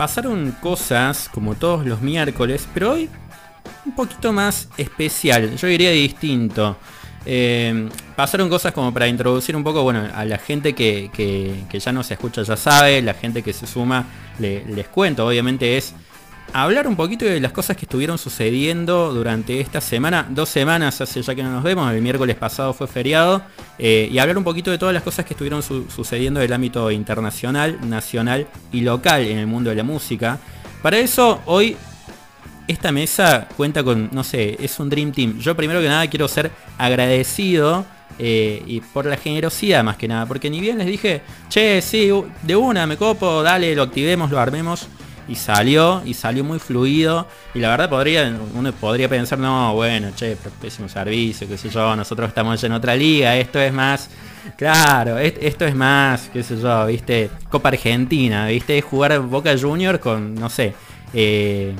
pasaron cosas como todos los miércoles, pero hoy un poquito más especial, yo diría distinto. Eh, pasaron cosas como para introducir un poco, bueno, a la gente que, que, ya nos escucha ya sabe, la gente que se suma, les cuento, obviamente es hablar un poquito de las cosas que estuvieron sucediendo durante esta semana, dos semanas hace ya que no nos vemos, el miércoles pasado fue feriado, eh, y hablar un poquito de todas las cosas que estuvieron sucediendo en el ámbito internacional, nacional y local en el mundo de la música. Para eso, hoy esta mesa cuenta con, no sé, es un Dream Team. Yo primero que nada quiero ser agradecido eh, y por la generosidad más que nada, porque ni bien les dije, che, sí, de una, me copo, dale, lo activemos, lo armemos y salió, y salió muy fluido. Y la verdad podría, uno podría pensar, no, bueno, che, pésimo servicio, qué sé yo, nosotros estamos en otra liga, esto es más, claro, esto es más, qué sé yo, viste, Copa Argentina, viste, jugar Boca Junior con, no sé, eh,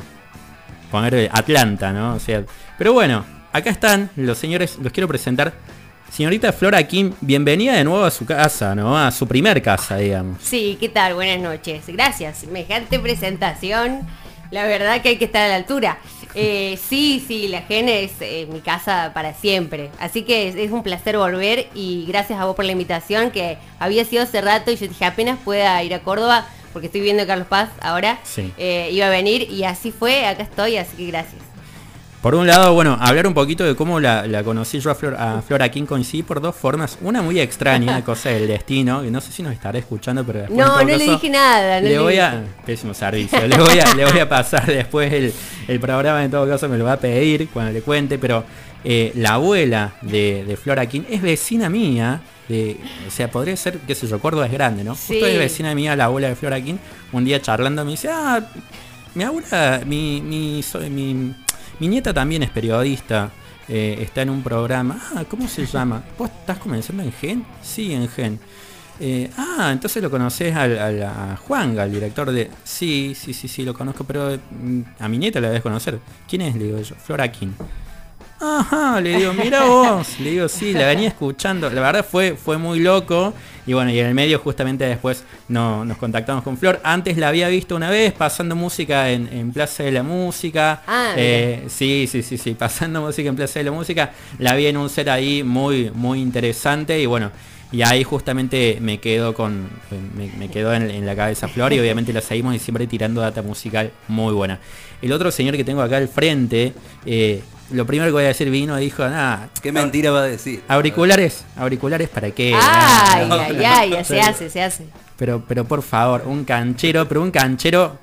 poner Atlanta, ¿no? O sea, pero bueno, acá están los señores, los quiero presentar Señorita Flora Kim, bienvenida de nuevo a su casa, ¿no? A su primer casa, digamos. Sí, ¿qué tal? Buenas noches. Gracias. Semejante presentación. La verdad que hay que estar a la altura. Eh, sí, sí, la GEN es eh, mi casa para siempre. Así que es, un placer volver y gracias a vos por la invitación que había sido hace rato y yo dije apenas pueda ir a Córdoba porque estoy viendo Carlos Paz ahora. Sí. Eh, iba a venir y así fue, acá estoy, así que gracias. Por un lado, bueno, hablar un poquito de cómo la, conocí yo a, Flor, a Flora King coincidí por dos formas. Una muy extraña, cosa del destino, que no sé si nos estará escuchando, pero después, No, no le dije nada. le, voy a. Pésimo servicio. le, voy a, le voy a pasar después el, programa, en todo caso me lo va a pedir cuando le cuente, pero eh, la abuela de, Flora King es vecina mía. De, o sea, podría ser, qué sé yo, Córdoba es grande, ¿no? Sí. Justo es vecina mía, la abuela de Flora King. Un día charlando me dice, ah, mi abuela, mi, mi, mi mi nieta también es periodista, eh, está en un programa. Ah, ¿cómo se llama? ¿Vos estás comenzando en Gen? Sí, en Gen. Eh, ah, entonces lo conoces al, a Juanga, al director de... Sí, sí, sí, sí, lo conozco, pero mm, a mi nieta la debes conocer. ¿Quién es? Le digo yo. Flora King. Ajá, le digo, mira vos. Le digo, sí, la venía escuchando. La verdad fue, fue muy loco. Y bueno, y en el medio justamente después no, nos contactamos con Flor. Antes la había visto una vez pasando música en, Plaza de la Música. Ah, eh, sí, sí, sí, sí, pasando música en Plaza de la Música. La vi en un set ahí muy, muy interesante. Y bueno, y ahí justamente me quedo con me, quedó en, la cabeza Flor y obviamente la seguimos y siempre tirando data musical muy buena. El otro señor que tengo acá al frente, eh, lo primero que voy a decir vino dijo, nada. ¿Qué mentira va a decir? Auriculares, auriculares para qué. Ay, ay, ay, se hace, se hace. Pero, pero por favor, un canchero, pero un canchero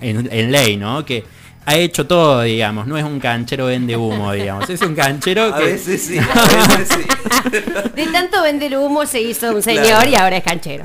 en, ley, ¿no? Que ha hecho todo, digamos, no es un canchero vende humo, digamos, es un canchero que... A veces sí, a veces sí. De tanto vender humo se hizo un señor y ahora es canchero.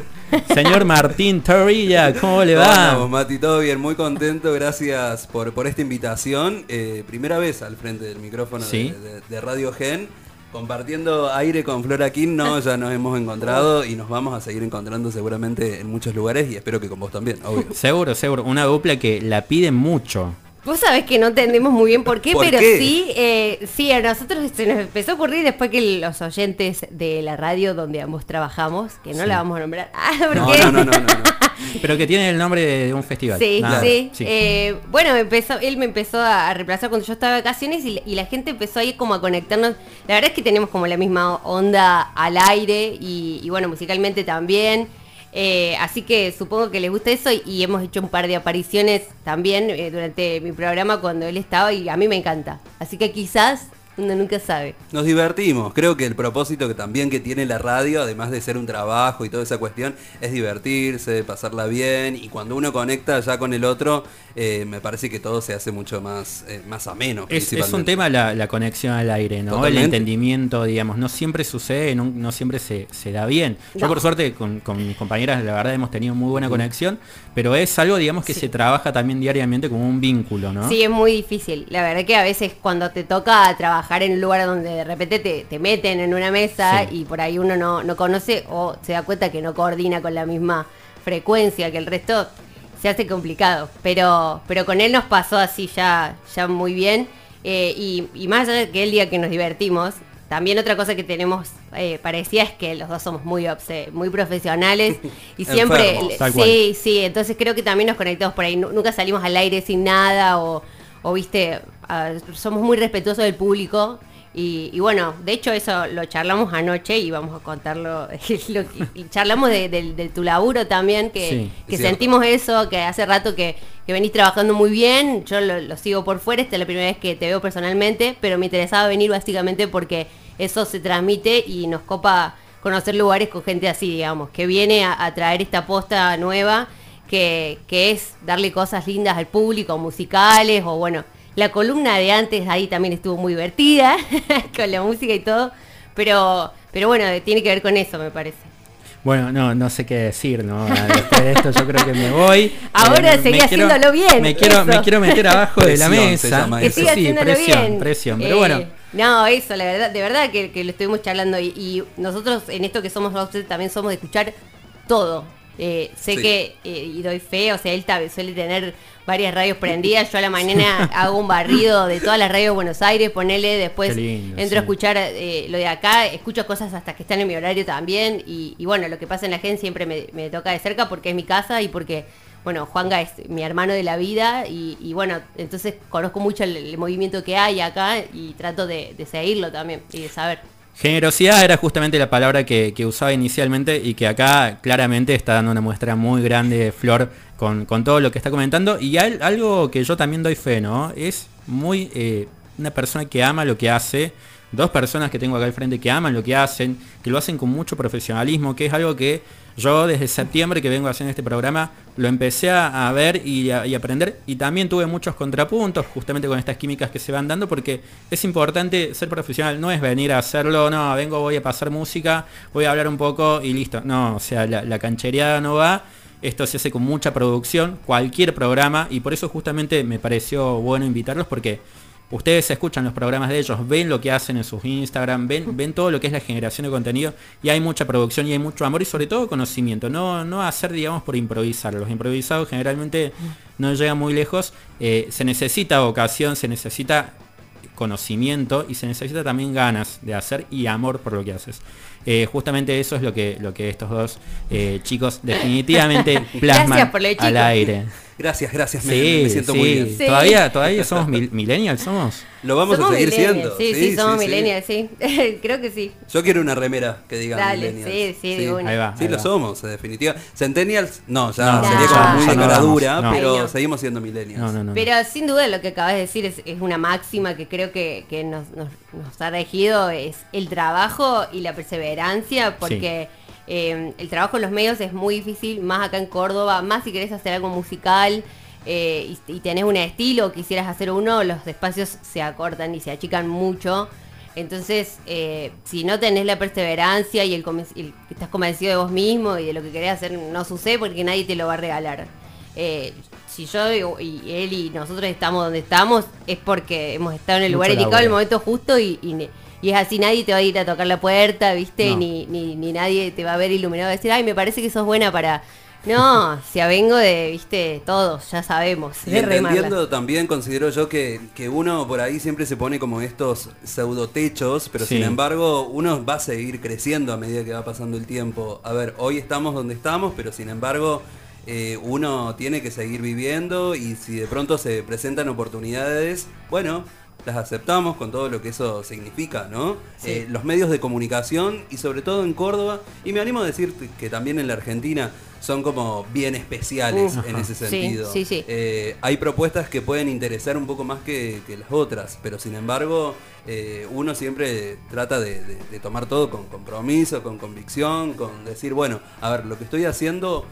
Señor Martín Torrilla, ¿cómo le va? Vamos, Mati, todo bien, muy contento, gracias por, por esta invitación. Eh, primera vez al frente del micrófono de, Radio Gen. Compartiendo aire con Flora King, no, ya nos hemos encontrado y nos vamos a seguir encontrando seguramente en muchos lugares y espero que con vos también, obvio. Seguro, seguro. Una dupla que la piden mucho. Vos sabés que no entendemos muy bien por qué, pero sí, eh, sí, a nosotros se nos empezó a ocurrir después que los oyentes de la radio donde ambos trabajamos, que no la vamos a nombrar. Ah, no, no, no, no, Pero que tiene el nombre de un festival. Sí, sí. Eh, bueno, empezó, él me empezó a reemplazar cuando yo estaba de vacaciones y, la gente empezó ahí como a conectarnos. La verdad es que tenemos como la misma onda al aire y bueno, musicalmente también. Eh, así que supongo que les gusta eso y, hemos hecho un par de apariciones también eh, durante mi programa cuando él estaba y a mí me encanta. Así que quizás uno nunca sabe. Nos divertimos. Creo que el propósito que también que tiene la radio, además de ser un trabajo y toda esa cuestión, es divertirse, pasarla bien. Y cuando uno conecta ya con el otro, eh, me parece que todo se hace mucho más, eh, más ameno. Es, un tema la, conexión al aire, ¿no? El entendimiento, digamos. No siempre sucede, no, siempre se, da bien. Yo por suerte con, mis compañeras, la verdad, hemos tenido muy buena conexión. Pero es algo, digamos, que se trabaja también diariamente como un vínculo, ¿no? Sí, es muy difícil. La verdad que a veces cuando te toca trabajar en un lugar donde de repente te, meten en una mesa y por ahí uno no, conoce o se da cuenta que no coordina con la misma frecuencia que el resto, se hace complicado. Pero, pero con él nos pasó así ya, ya muy bien. Eh, y, más allá de que el día que nos divertimos, también otra cosa que tenemos eh, parecía es que los dos somos muy muy profesionales y siempre sí, sí, entonces creo que también nos conectamos por ahí, nunca salimos al aire sin nada o, o viste, somos muy respetuosos del público y, bueno, de hecho eso lo charlamos anoche y vamos a contarlo. y charlamos de, tu laburo también, que, sentimos eso, que hace rato que, venís trabajando muy bien. Yo lo, sigo por fuera, esta es la primera vez que te veo personalmente, pero me interesaba venir básicamente porque eso se transmite y nos copa conocer lugares con gente así, digamos, que viene a, traer esta posta nueva, que, que es darle cosas lindas al público, musicales o bueno la columna de antes ahí también estuvo muy divertida, con la música y todo, pero, pero bueno, tiene que ver con eso, me parece. Bueno, no, no sé qué decir, ¿no? Después de esto yo creo que me voy. Ahora eh, seguí haciéndolo bien. Me quiero, me quiero meter abajo de la mesa. Que siga sí, presión, bien. presión. Pero bueno. Eh, no, eso, la verdad, de verdad que, lo estuvimos charlando y, nosotros en esto que somos también somos de escuchar todo. Eh, sé que, y doy fe, o sea, él suele tener varias radios prendidas. Yo a la mañana hago un barrido de todas las radios de Buenos Aires, ponele, después entro a escuchar eh, lo de acá, escucho cosas hasta que están en mi horario también. Y, bueno, lo que pasa en la gente siempre me, toca de cerca porque es mi casa y porque, bueno, Juanga es mi hermano de la vida. Y, bueno, entonces conozco mucho el, movimiento que hay acá y trato de seguirlo también y de saber. Generosidad era justamente la palabra que, usaba inicialmente y que acá claramente está dando una muestra muy grande de Flor con, todo lo que está comentando. Y algo que yo también doy fe, ¿no? Es muy eh, una persona que ama lo que hace. Dos personas que tengo acá al frente que aman lo que hacen, que lo hacen con mucho profesionalismo, que es algo que yo desde septiembre que vengo haciendo este programa lo empecé a, ver y, a, aprender y también tuve muchos contrapuntos justamente con estas químicas que se van dando porque es importante ser profesional, no es venir a hacerlo, no, vengo, voy a pasar música, voy a hablar un poco y listo. No, o sea, la, la canchereada no va. Esto se hace con mucha producción, cualquier programa, y por eso justamente me pareció bueno invitarlos porque Ustedes escuchan los programas de ellos, ven lo que hacen en sus Instagram, ven, ven todo lo que es la generación de contenido y hay mucha producción y hay mucho amor y sobre todo conocimiento. No, no hacer, digamos, por improvisar. Los improvisados generalmente no llegan muy lejos. Eh, se necesita vocación, se necesita conocimiento y se necesita también ganas de hacer y amor por lo que haces. Eh, justamente eso es lo que, lo que estos dos eh, chicos definitivamente plasman al aire. Gracias, gracias, me, siento muy bien. ¿Todavía, ¿Todavía somos millennials? ¿Somos? Lo vamos a seguir siendo. Sí, sí, somos millennials, sí. Creo que sí. Yo quiero una remera que diga Dale, millennials. Sí, sí, Ahí va, sí, lo somos, en definitiva. Centennials, no, ya sería como muy de cara dura, pero seguimos siendo millennials. pero sin duda lo que acabas de decir es, es una máxima que creo que, que nos, nos, nos, ha regido, es el trabajo y la perseverancia, porque... Eh, el trabajo en los medios es muy difícil, más acá en Córdoba, más si querés hacer algo musical eh, y, tenés un estilo, quisieras hacer uno, los espacios se acortan y se achican mucho. Entonces, eh, si no tenés la perseverancia y el, estás convencido de vos mismo y de lo que querés hacer, no sucede porque nadie te lo va a regalar. si yo y él y nosotros estamos donde estamos, es porque hemos estado en el lugar indicado, en el momento justo y, y es así, nadie te va a ir a tocar la puerta, ¿viste? Ni, ni, ni, nadie te va a ver iluminado a decir, ay, me parece que sos buena para... No, si avengo de, viste, todos, ya sabemos. Y entendiendo también, considero yo que, que, uno por ahí siempre se pone como estos pseudotechos, pero sin embargo uno va a seguir creciendo a medida que va pasando el tiempo. A ver, hoy estamos donde estamos, pero sin embargo eh, uno tiene que seguir viviendo y si de pronto se presentan oportunidades, bueno, las aceptamos con todo lo que eso significa, ¿no? Eh, los medios de comunicación y sobre todo en Córdoba, y me animo a decir que también en la Argentina son como bien especiales en ese sentido. Eh, hay propuestas que pueden interesar un poco más que, las otras, pero sin embargo eh, uno siempre trata de, de tomar todo con compromiso, con convicción, con decir, bueno, a ver, lo que estoy haciendo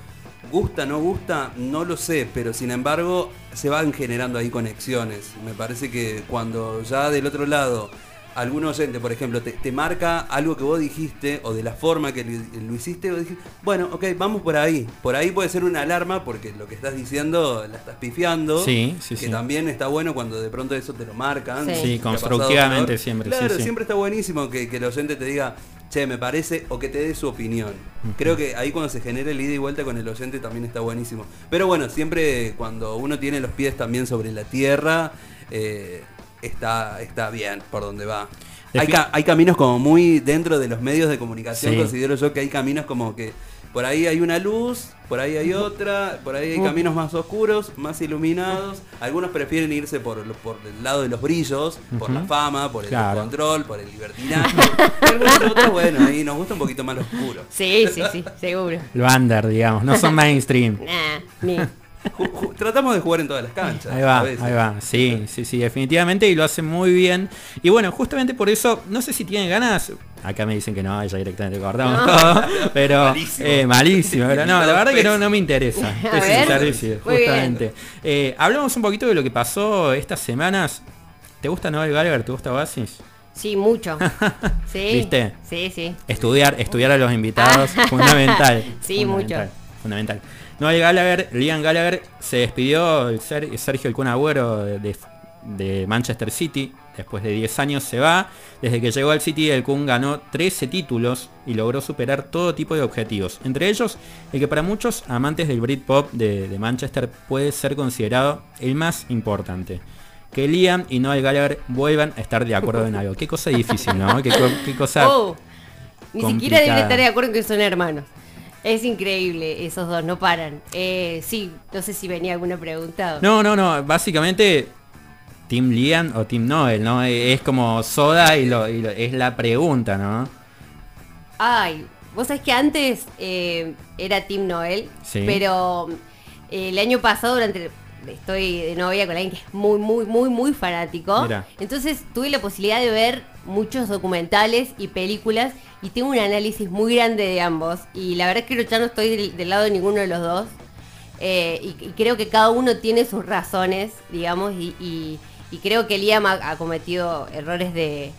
Gusta, no gusta, no lo sé, pero sin embargo se van generando ahí conexiones. Me parece que cuando ya del otro lado algún oyente, por ejemplo, te, marca algo que vos dijiste o de la forma que lo, hiciste, vos dijiste, bueno, ok, vamos por ahí. Por ahí puede ser una alarma porque lo que estás diciendo la estás pifiando. Sí, sí, que también está bueno cuando de pronto eso te lo marcan. Sí, constructivamente siempre. Claro, siempre está buenísimo que, que el oyente te diga, che, me parece, o que te dé su opinión. Creo que ahí cuando se genera el ida y vuelta con el oyente también está buenísimo. Pero bueno, siempre cuando uno tiene los pies también sobre la tierra, eh, está, está bien por donde va. hay, caminos como muy dentro de los medios de comunicación, considero yo que hay caminos como que por ahí hay una luz, por ahí hay otra, por ahí hay caminos más oscuros, más iluminados. Algunos prefieren irse por, por el lado de los brillos, por la fama, por el control, por el libertinaje. algunos otros, bueno, ahí nos gusta un poquito más lo oscuro. Sí, sí, sí, seguro. Lo under, digamos, no son mainstream. nah, ni. Tratamos de jugar en todas las canchas. Ahí va, ahí va. Sí, sí, sí, definitivamente y lo hace muy bien. Y bueno, justamente por eso, no sé si tiene ganas. Acá me dicen que no, ya directamente cortamos todo. Pero malísimo. Eh, pero no, la verdad que no, no me interesa. justamente. Eh, hablamos un poquito de lo que pasó estas semanas. ¿Te gusta Noel Gallagher? ¿Te gusta Oasis? Sí, mucho. Sí. ¿Viste? Sí, sí. Estudiar, estudiar a los invitados, fundamental. Sí, mucho. Fundamental. Noel Gallagher, Liam Gallagher se despidió, Sergio El Kun Agüero de, Manchester City, después de 10 años se va. Desde que llegó al City, el Kun ganó 13 títulos y logró superar todo tipo de objetivos. Entre ellos, el que para muchos amantes del Britpop de, de Manchester puede ser considerado el más importante. Que Liam y Noel Gallagher vuelvan a estar de acuerdo en algo. Qué cosa difícil, ¿no? Qué, cosa... Oh, ni siquiera deben estar de acuerdo en que son hermanos. Es increíble, esos dos no paran. Eh, sí, no sé si venía alguna pregunta. No, no, no, básicamente Team Liam o Team Noel, ¿no? Es como Soda y, lo, es la pregunta, ¿no? Ay, vos sabés que antes eh, era Team Noel, pero eh, el año pasado durante estoy de novia con alguien que es muy, muy, muy, muy fanático. Entonces tuve la posibilidad de ver muchos documentales y películas y tengo un análisis muy grande de ambos. Y la verdad es que ya no estoy del, lado de ninguno de los dos. Eh, y, creo que cada uno tiene sus razones, digamos, y, creo que Liam ha cometido errores de,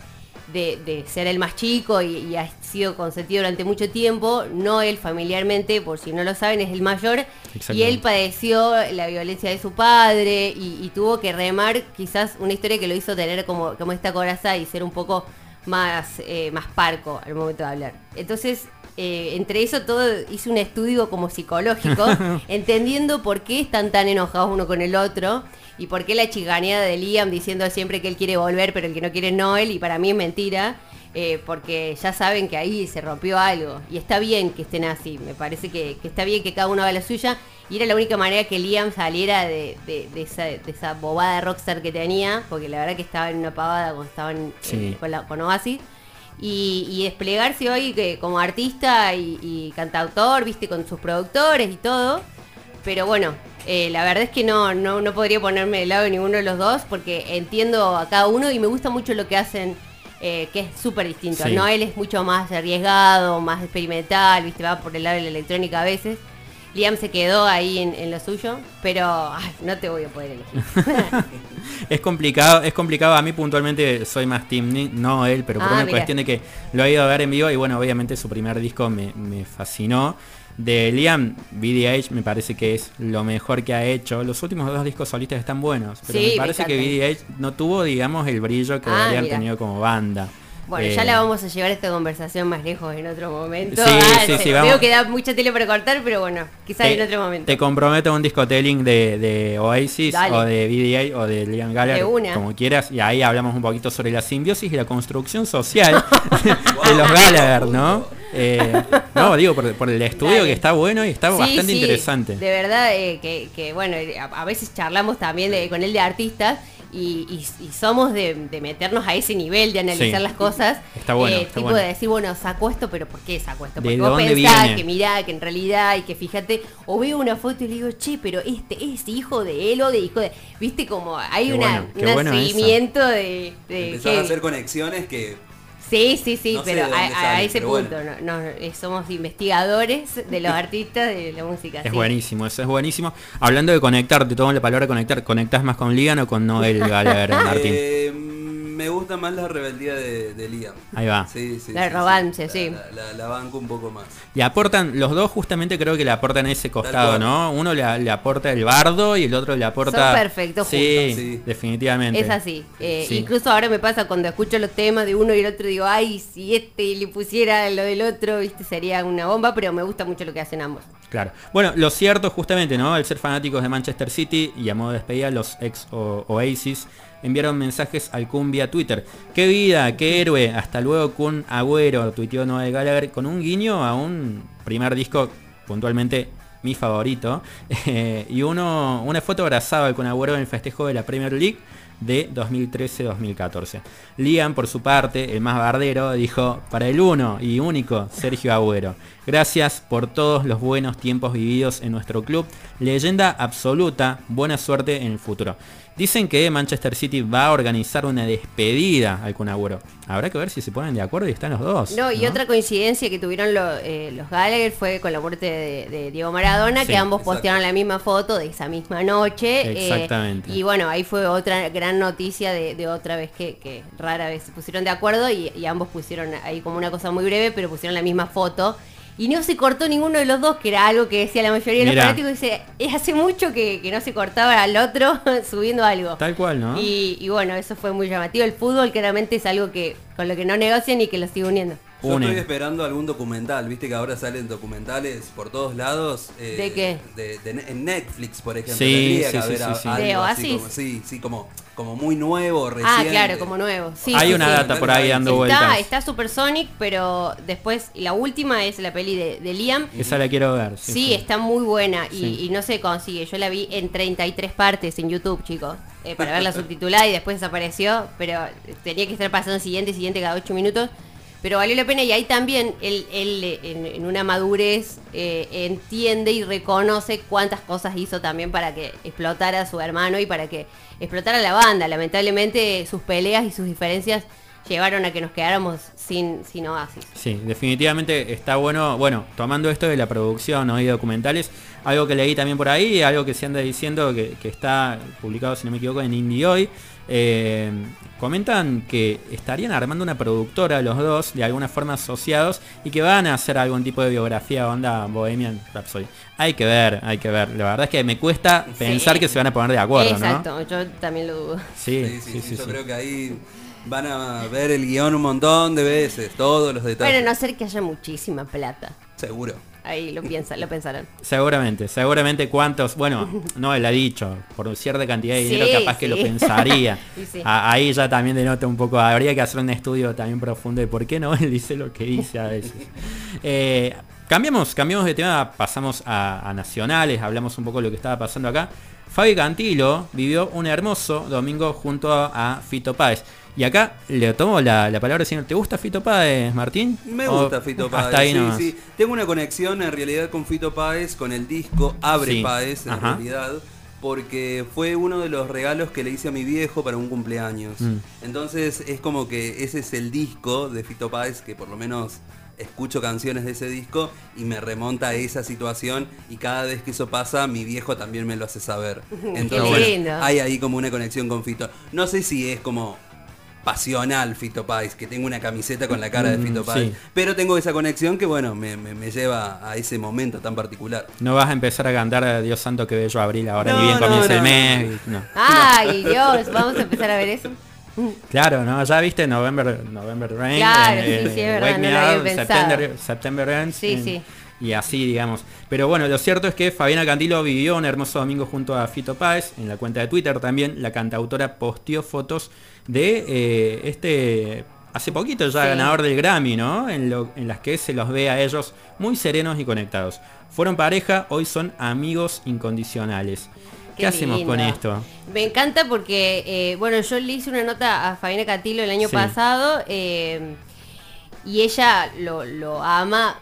de, ser el más chico y, ha sido consentido durante mucho tiempo. No él familiarmente, por si no lo saben, es el mayor. Y él padeció la violencia de su padre y, tuvo que remar quizás una historia que lo hizo tener como, como esta coraza y ser un poco más, eh, más parco al momento de hablar. Entonces, eh, entre eso todo hice un estudio como psicológico, entendiendo por qué están tan enojados uno con el otro y por qué la chiganeada de Liam diciendo siempre que él quiere volver pero el que no quiere es Noel y para mí es mentira. Eh, porque ya saben que ahí se rompió algo y está bien que estén así, me parece que, está bien que cada uno haga la suya y era la única manera que Liam saliera de, esa, bobada de rockstar que tenía, porque la verdad que estaba en una pavada cuando estaban eh, con, la, con Oasis y, desplegarse hoy que, como artista y, cantautor, viste, con sus productores y todo. Pero bueno, eh, la verdad es que no, no, podría ponerme de lado de ninguno de los dos porque entiendo a cada uno y me gusta mucho lo que hacen, eh, que es súper distinto. No, él es mucho más arriesgado, más experimental, viste, va por el lado de la electrónica a veces. Liam se quedó ahí en, lo suyo, pero no te voy a poder elegir. es complicado, es complicado. A mí puntualmente soy más Team no él, pero por ah, una cuestión de que lo he ido a ver en vivo y bueno, obviamente su primer disco me, fascinó. De Liam, BDH me parece que es lo mejor que ha hecho. Los últimos dos discos solistas están buenos, pero me parece que BDH no tuvo, digamos, el brillo que ah, habían tenido como banda. Bueno, ya la eh, vamos a llevar esta conversación más lejos en otro momento. Sí, ah, sí, sí, Veo que da mucha tele para cortar, pero bueno, quizás en otro momento. Te comprometo a un discotelling de, de Oasis o de VDA o de Liam Gallagher, como quieras, y ahí hablamos un poquito sobre la simbiosis y la construcción social de los Gallagher, ¿no? Eh, no, digo, por, el estudio que está bueno y está bastante interesante. De verdad, eh, que, bueno, a, veces charlamos también con él de artistas y, somos de, meternos a ese nivel de analizar las cosas. Está bueno. Eh, tipo de decir, bueno, saco esto, pero ¿por qué saco esto? Porque vos pensás que mirá, que en realidad, y que fíjate, o veo una foto y le digo, che, pero este es hijo de él o de hijo de. Viste, como hay un seguimiento de. de a hacer conexiones que Sí, sí, sí, pero a, ese punto no, eh, somos investigadores de los artistas de la música. Es buenísimo, eso es buenísimo. Hablando de conectar, te tomo la palabra conectar, ¿conectas más con Lian o con Noel Gallagher, Martín? Eh, me gusta más la rebeldía de, Liam. Ahí va. la arrogancia, sí. La, banco un poco más. Y aportan, los dos justamente creo que le aportan ese costado, ¿no? Uno le, aporta el bardo y el otro le aporta... Son perfectos sí, sí, definitivamente. Es así. Eh, incluso ahora me pasa cuando escucho los temas de uno y el otro, digo, ay, si este le pusiera lo del otro, viste, sería una bomba, pero me gusta mucho lo que hacen ambos. Claro. Bueno, lo cierto justamente, ¿no? Al ser fanáticos de Manchester City y a modo de despedida, los ex Oasis enviaron mensajes al Kun vía Twitter. Qué vida, qué héroe. Hasta luego con Agüero, tuiteó Noel Gallagher, con un guiño a un primer disco puntualmente mi favorito. y uno, una foto abrazada con Agüero en el festejo de la Premier League de 2013-2014. Liam, por su parte, el más bardero, dijo, para el uno y único Sergio Agüero, gracias por todos los buenos tiempos vividos en nuestro club, leyenda absoluta, buena suerte en el futuro. Dicen que Manchester City va a organizar una despedida al Kun Habrá que ver si se ponen de acuerdo y están los dos. No, y otra coincidencia que tuvieron eh, los Gallagher fue con la muerte de, Diego Maradona, que ambos postearon la misma foto de esa misma noche. Eh, Exactamente. y bueno, ahí fue otra gran noticia de, otra vez que, rara vez se pusieron de acuerdo y, y ambos pusieron ahí como una cosa muy breve, pero pusieron la misma foto y no se cortó ninguno de los dos, que era algo que decía la mayoría de los fanáticos. Dice, es hace mucho que, no se cortaba al otro subiendo algo. Tal cual, ¿no? Y, bueno, eso fue muy llamativo. El fútbol claramente es algo que con lo que no negocian y que lo sigue uniendo. Yo estoy esperando algún documental, viste que ahora salen documentales por todos lados. Eh, ¿De qué? De, en Netflix, por ejemplo. Sí, sí, sí, sí, ¿De Oasis? sí, sí, como como muy nuevo, reciente. Ah, claro, como nuevo. Sí, Hay una data por ahí dando vueltas. Está Supersonic, pero después la última es la peli de, Liam. Esa la quiero ver. Sí, está muy buena y, no se consigue. Yo la vi en 33 partes en YouTube, chicos, eh, para verla subtitulada y después desapareció, pero tenía que estar pasando siguiente, siguiente cada 8 minutos pero valió la pena y ahí también él, en, una madurez eh, entiende y reconoce cuántas cosas hizo también para que explotara a su hermano y para que explotara la banda. Lamentablemente sus peleas y sus diferencias llevaron a que nos quedáramos sin, sin Oasis. Sí, definitivamente está bueno, bueno, tomando esto de la producción ¿no? y documentales, algo que leí también por ahí, algo que se anda diciendo que, que está publicado, si no me equivoco, en Indie Hoy, eh, comentan que estarían armando una productora los dos, de alguna forma asociados, y que van a hacer algún tipo de biografía onda Bohemian Rhapsody. Hay que ver, hay que ver. La verdad es que me cuesta pensar que se van a poner de acuerdo, Exacto, yo también lo dudo. Sí, sí, sí, yo creo que ahí van a ver el guion un montón de veces, todos los detalles. Bueno, no ser que haya muchísima plata. Seguro. Ahí lo piensan, lo pensarán. Seguramente, seguramente cuántos, bueno, no él ha dicho, por cierta cantidad de dinero capaz que lo pensaría. ahí ya también denota un poco, habría que hacer un estudio también profundo de por qué no él dice lo que dice a veces. Eh, cambiamos, cambiamos de tema, pasamos a, nacionales, hablamos un poco de lo que estaba pasando acá. Fabi Cantilo vivió un hermoso domingo junto a Fito Páez. Y acá le tomo la, palabra, señor. ¿Te gusta Fito Páez, Martín? Me gusta Fito Páez. sí, sí. Tengo una conexión en realidad con Fito Páez, con el disco Abre Páez, en realidad porque fue uno de los regalos que le hice a mi viejo para un cumpleaños. Mm. Entonces es como que ese es el disco de Fito Páez que por lo menos escucho canciones de ese disco y me remonta a esa situación y cada vez que eso pasa mi viejo también me lo hace saber. Entonces hay ahí como una conexión con Fito. No sé si es como pasional Fito Páez, que tengo una camiseta con la cara de mm, Fito Páez. Pero tengo esa conexión que, bueno, me, lleva a ese momento tan particular. No vas a empezar a cantar Dios santo que bello abril ahora, ni bien comienza el mes. Ay, Dios, vamos a empezar a ver eso. Claro, ¿no? Ya viste November, November Rain. Claro, sí, sí, es verdad, no September, September Rain. Sí, sí y así, digamos. Pero bueno, lo cierto es que Fabiana Cantilo vivió un hermoso domingo junto a Fito Páez. En la cuenta de Twitter también la cantautora posteó fotos de eh, este, hace poquito ya ganador del Grammy, ¿no? En, las que se los ve a ellos muy serenos y conectados. Fueron pareja, hoy son amigos incondicionales. ¿Qué, hacemos con esto? Me encanta porque, eh, bueno, yo le hice una nota a Fabiana Cantilo el año pasado eh, y ella lo, lo ama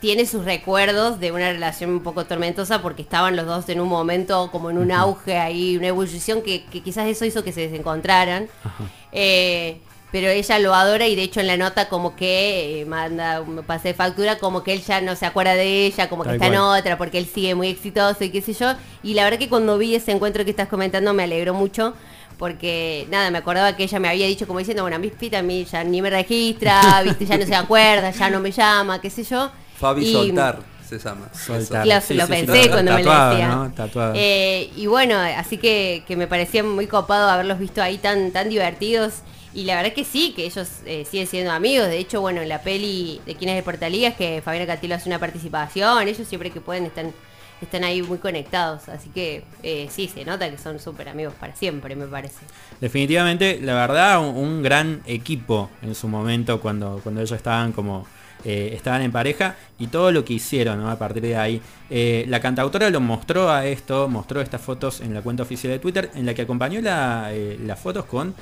tiene sus recuerdos de una relación un poco tormentosa porque estaban los dos en un momento como en un auge ahí, una ebullición que, quizás eso hizo que se desencontraran. Eh, pero ella lo adora y de hecho en la nota como que eh, manda un pase de factura como que él ya no se acuerda de ella, como que está en otra porque él sigue muy exitoso y qué sé yo. Y la verdad que cuando vi ese encuentro que estás comentando me alegró mucho porque nada, me acordaba que ella me había dicho como diciendo, bueno, a mí a mí ya ni me registra, viste, ya no se acuerda, ya no me llama, qué sé yo. Fabi Soltar se llama. Soltar. Lo, pensé cuando me lo decía. Eh, y bueno, así que, me parecía muy copado haberlos visto ahí tan, tan divertidos. Y la verdad que sí, que ellos eh, siguen siendo amigos. De hecho, bueno, en la peli de Quién es de Portalías, que Fabiana Catilo hace una participación, ellos siempre que pueden están están ahí muy conectados. Así que eh, sí, se nota que son súper amigos para siempre, me parece. Definitivamente, la verdad, un, gran equipo en su momento cuando, cuando ellos estaban como eh, estaban en pareja y todo lo que hicieron a partir de ahí. Eh, la cantautora lo mostró a esto, mostró estas fotos en la cuenta oficial de Twitter, en la que acompañó eh, las fotos con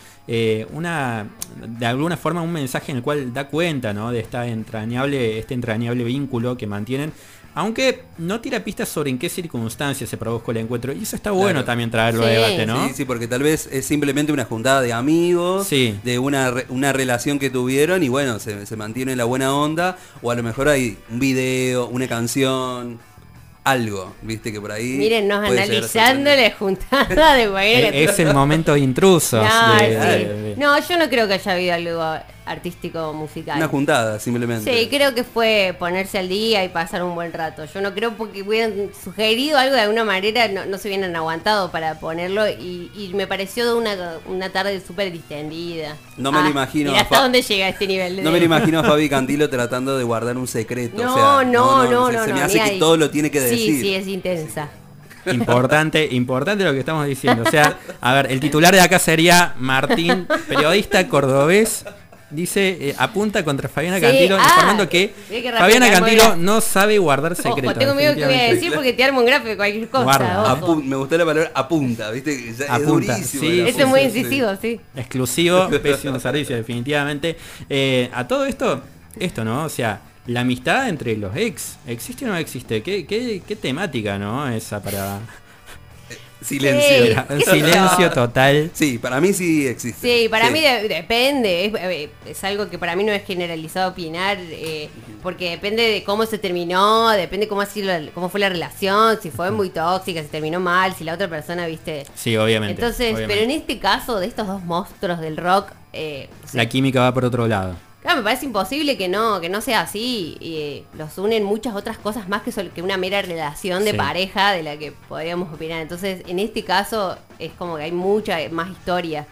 una, de alguna forma, un mensaje en el cual da cuenta de esta entrañable, este entrañable vínculo que mantienen aunque no tira pistas sobre en qué circunstancias se produjo el encuentro. Y eso está bueno también traerlo a debate, ¿no? Sí, sí, porque tal vez es simplemente una juntada de amigos, de una, una relación que tuvieron y bueno, se, se mantiene la buena onda. O a lo mejor hay un video, una canción, algo, viste que por ahí. Mírennos analizando la juntada de e-, Es el momento intruso. No, yo no creo que haya habido algo artístico musical. Una juntada, simplemente. Sí, creo que fue ponerse al día y pasar un buen rato. Yo no creo porque hubieran sugerido algo de alguna manera, no, se hubieran aguantado para ponerlo y, me pareció una, una tarde súper distendida. No me lo ah, imagino. ¿Hasta dónde llega este nivel? no me lo imagino a Fabi Cantilo tratando de guardar un secreto. No, no, no, no, Se, me hace que todo lo tiene que decir. Sí, sí, es intensa. Importante, importante lo que estamos diciendo. O sea, a ver, el titular de acá sería Martín, periodista cordobés, dice, eh, apunta contra Fabiana Cantilo, ah, informando que Fabiana Cantilo no sabe guardar secretos. tengo miedo que voy a decir porque te armo un gráfico de cualquier cosa. me gustó la palabra apunta, ¿viste? apunta, es sí, Este es muy incisivo, sí. Exclusivo, pésimo servicio, definitivamente. Eh, a todo esto, esto, ¿no? O sea, la amistad entre los ex, ¿existe o no existe? ¿Qué, qué, qué temática, ¿no? Esa para... Silencio. silencio total. Sí, para mí sí existe. Sí, para mí depende. Eh, es, algo que para mí no es generalizado opinar, eh, porque depende de cómo se terminó, depende cómo ha sido cómo fue la relación, si fue muy tóxica, si terminó mal, si la otra persona, viste. Sí, obviamente. Entonces, pero en este caso de estos dos monstruos del rock, eh, la química va por otro lado. Claro, me parece imposible que no, que no sea así. Y, eh, los unen muchas otras cosas más que, que una mera relación de pareja de la que podríamos opinar. Entonces, en este caso, es como que hay mucha más historia.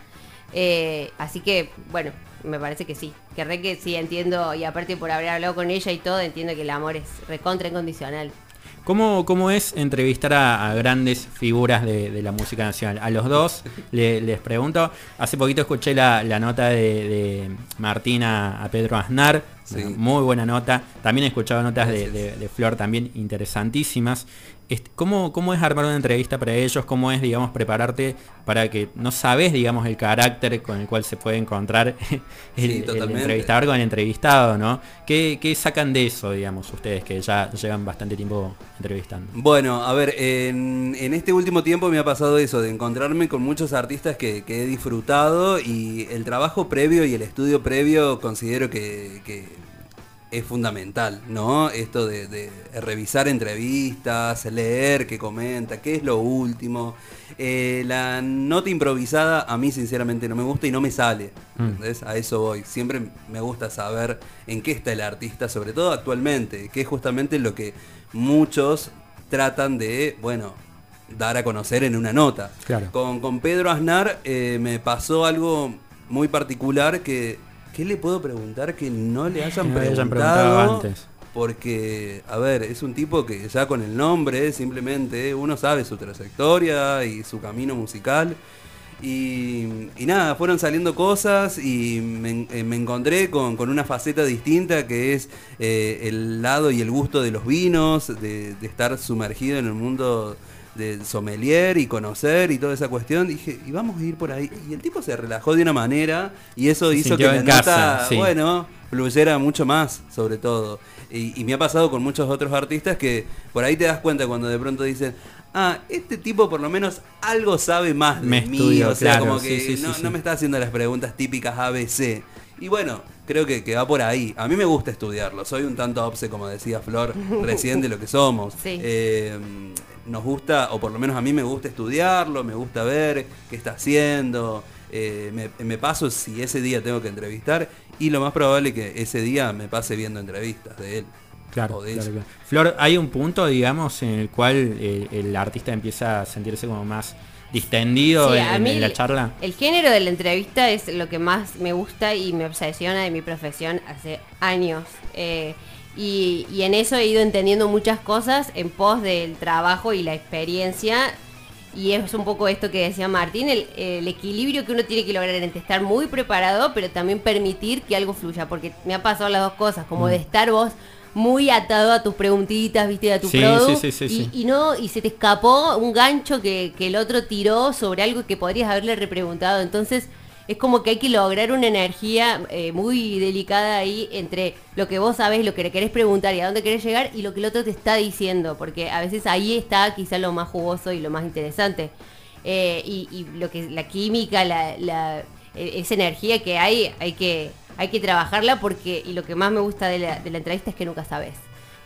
Eh, así que, bueno, me parece que sí. Que re que sí entiendo, y aparte por haber hablado con ella y todo, entiendo que el amor es recontra incondicional. ¿Cómo, es entrevistar a, grandes figuras de, la música nacional? A los dos les pregunto, hace poquito escuché la, nota de, Martina a Pedro Aznar, muy buena nota, también he escuchado notas de, Flor también interesantísimas. ¿Cómo, ¿Cómo es armar una entrevista para ellos? ¿Cómo es, digamos, prepararte para que no sabes, digamos, el carácter con el cual se puede encontrar el, entrevistador con el entrevistado, ¿no? ¿Qué, sacan de eso, digamos, ustedes que ya llevan bastante tiempo entrevistando? Bueno, a ver, en, este último tiempo me ha pasado eso, de encontrarme con muchos artistas que, he disfrutado y el trabajo previo y el estudio previo considero que es fundamental, ¿no? Esto de, revisar entrevistas, leer qué comenta, qué es lo último. Eh, la nota improvisada a mí sinceramente no me gusta y no me sale. Mm. A eso voy. Siempre me gusta saber en qué está el artista, sobre todo actualmente, que es justamente lo que muchos tratan de, bueno, dar a conocer en una nota. Claro. Con, con Pedro Aznar eh, me pasó algo muy particular que ¿Qué le puedo preguntar que no le hayan, preguntado, antes? Porque, a ver, es un tipo que ya con el nombre, simplemente, uno sabe su trayectoria y su camino musical. Y, nada, fueron saliendo cosas y me, eh, encontré con, una faceta distinta que es eh, el lado y el gusto de los vinos, de, de estar sumergido en el mundo de sommelier y conocer y toda esa cuestión, dije, y vamos a ir por ahí. Y el tipo se relajó de una manera y eso hizo que la nota, bueno, fluyera mucho más, sobre todo. Y, me ha pasado con muchos otros artistas que por ahí te das cuenta cuando de pronto dicen, ah, este tipo por lo menos algo sabe más de mí, o sea, como que no, me está haciendo las preguntas típicas ABC. Y bueno, creo que, que, va por ahí. A mí me gusta estudiarlo. Soy un tanto obse, como decía Flor, recién de lo que somos. Eh, nos gusta, o por lo menos a mí me gusta estudiarlo, me gusta ver qué está haciendo. Eh, me, paso si ese día tengo que entrevistar y lo más probable que ese día me pase viendo entrevistas de él. Claro, Flor, hay un punto, digamos, en el cual el, artista empieza a sentirse como más distendido en, la charla. El género de la entrevista es lo que más me gusta y me obsesiona de mi profesión hace años. Eh, Y, y en eso he ido entendiendo muchas cosas en pos del trabajo y la experiencia y es un poco esto que decía Martín, el, equilibrio que uno tiene que lograr entre estar muy preparado, pero también permitir que algo fluya, porque me ha pasado las dos cosas, como de mm. estar vos muy atado a tus preguntitas, viste, a tu sí, y, no, y se te escapó un gancho que, que el otro tiró sobre algo que podrías haberle repreguntado. Entonces, es como que hay que lograr una energía eh, muy delicada ahí entre lo que vos sabés, lo que le querés preguntar y a dónde querés llegar y lo que el otro te está diciendo, porque a veces ahí está quizá lo más jugoso y lo más interesante. Eh, y, lo que la química, la, e, esa energía que hay, hay que, hay que trabajarla porque, y lo que más me gusta de la, de la entrevista es que nunca sabes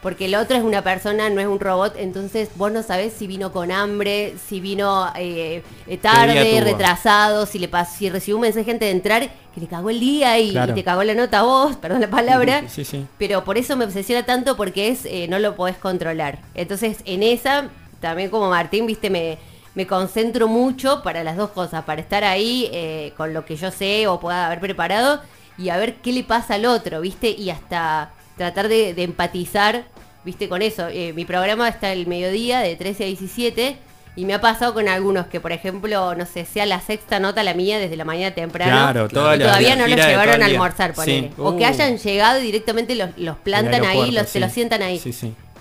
porque el otro es una persona, no es un robot, entonces vos no sabés si vino con hambre, si vino eh, tarde, retrasado, si le pasó, si recibió un mensaje antes de entrar que le cagó el día y, te cagó la nota a vos, perdón la palabra. Sí, sí. Pero por eso me obsesiona tanto porque es eh, no lo podés controlar. Entonces en esa, también como Martín, viste, me, me concentro mucho para las dos cosas, para estar ahí eh, con lo que yo sé o pueda haber preparado y a ver qué le pasa al otro, viste, y hasta tratar de, empatizar, viste, con eso. Eh, mi programa está el mediodía de 13 a 17 y me ha pasado con algunos que, por ejemplo, no sé, sea la sexta nota la mía desde la mañana temprano. Claro, y todavía no los llevaron a almorzar, ponele. O que uh. hayan llegado y directamente los, plantan ahí, los, se los sientan ahí.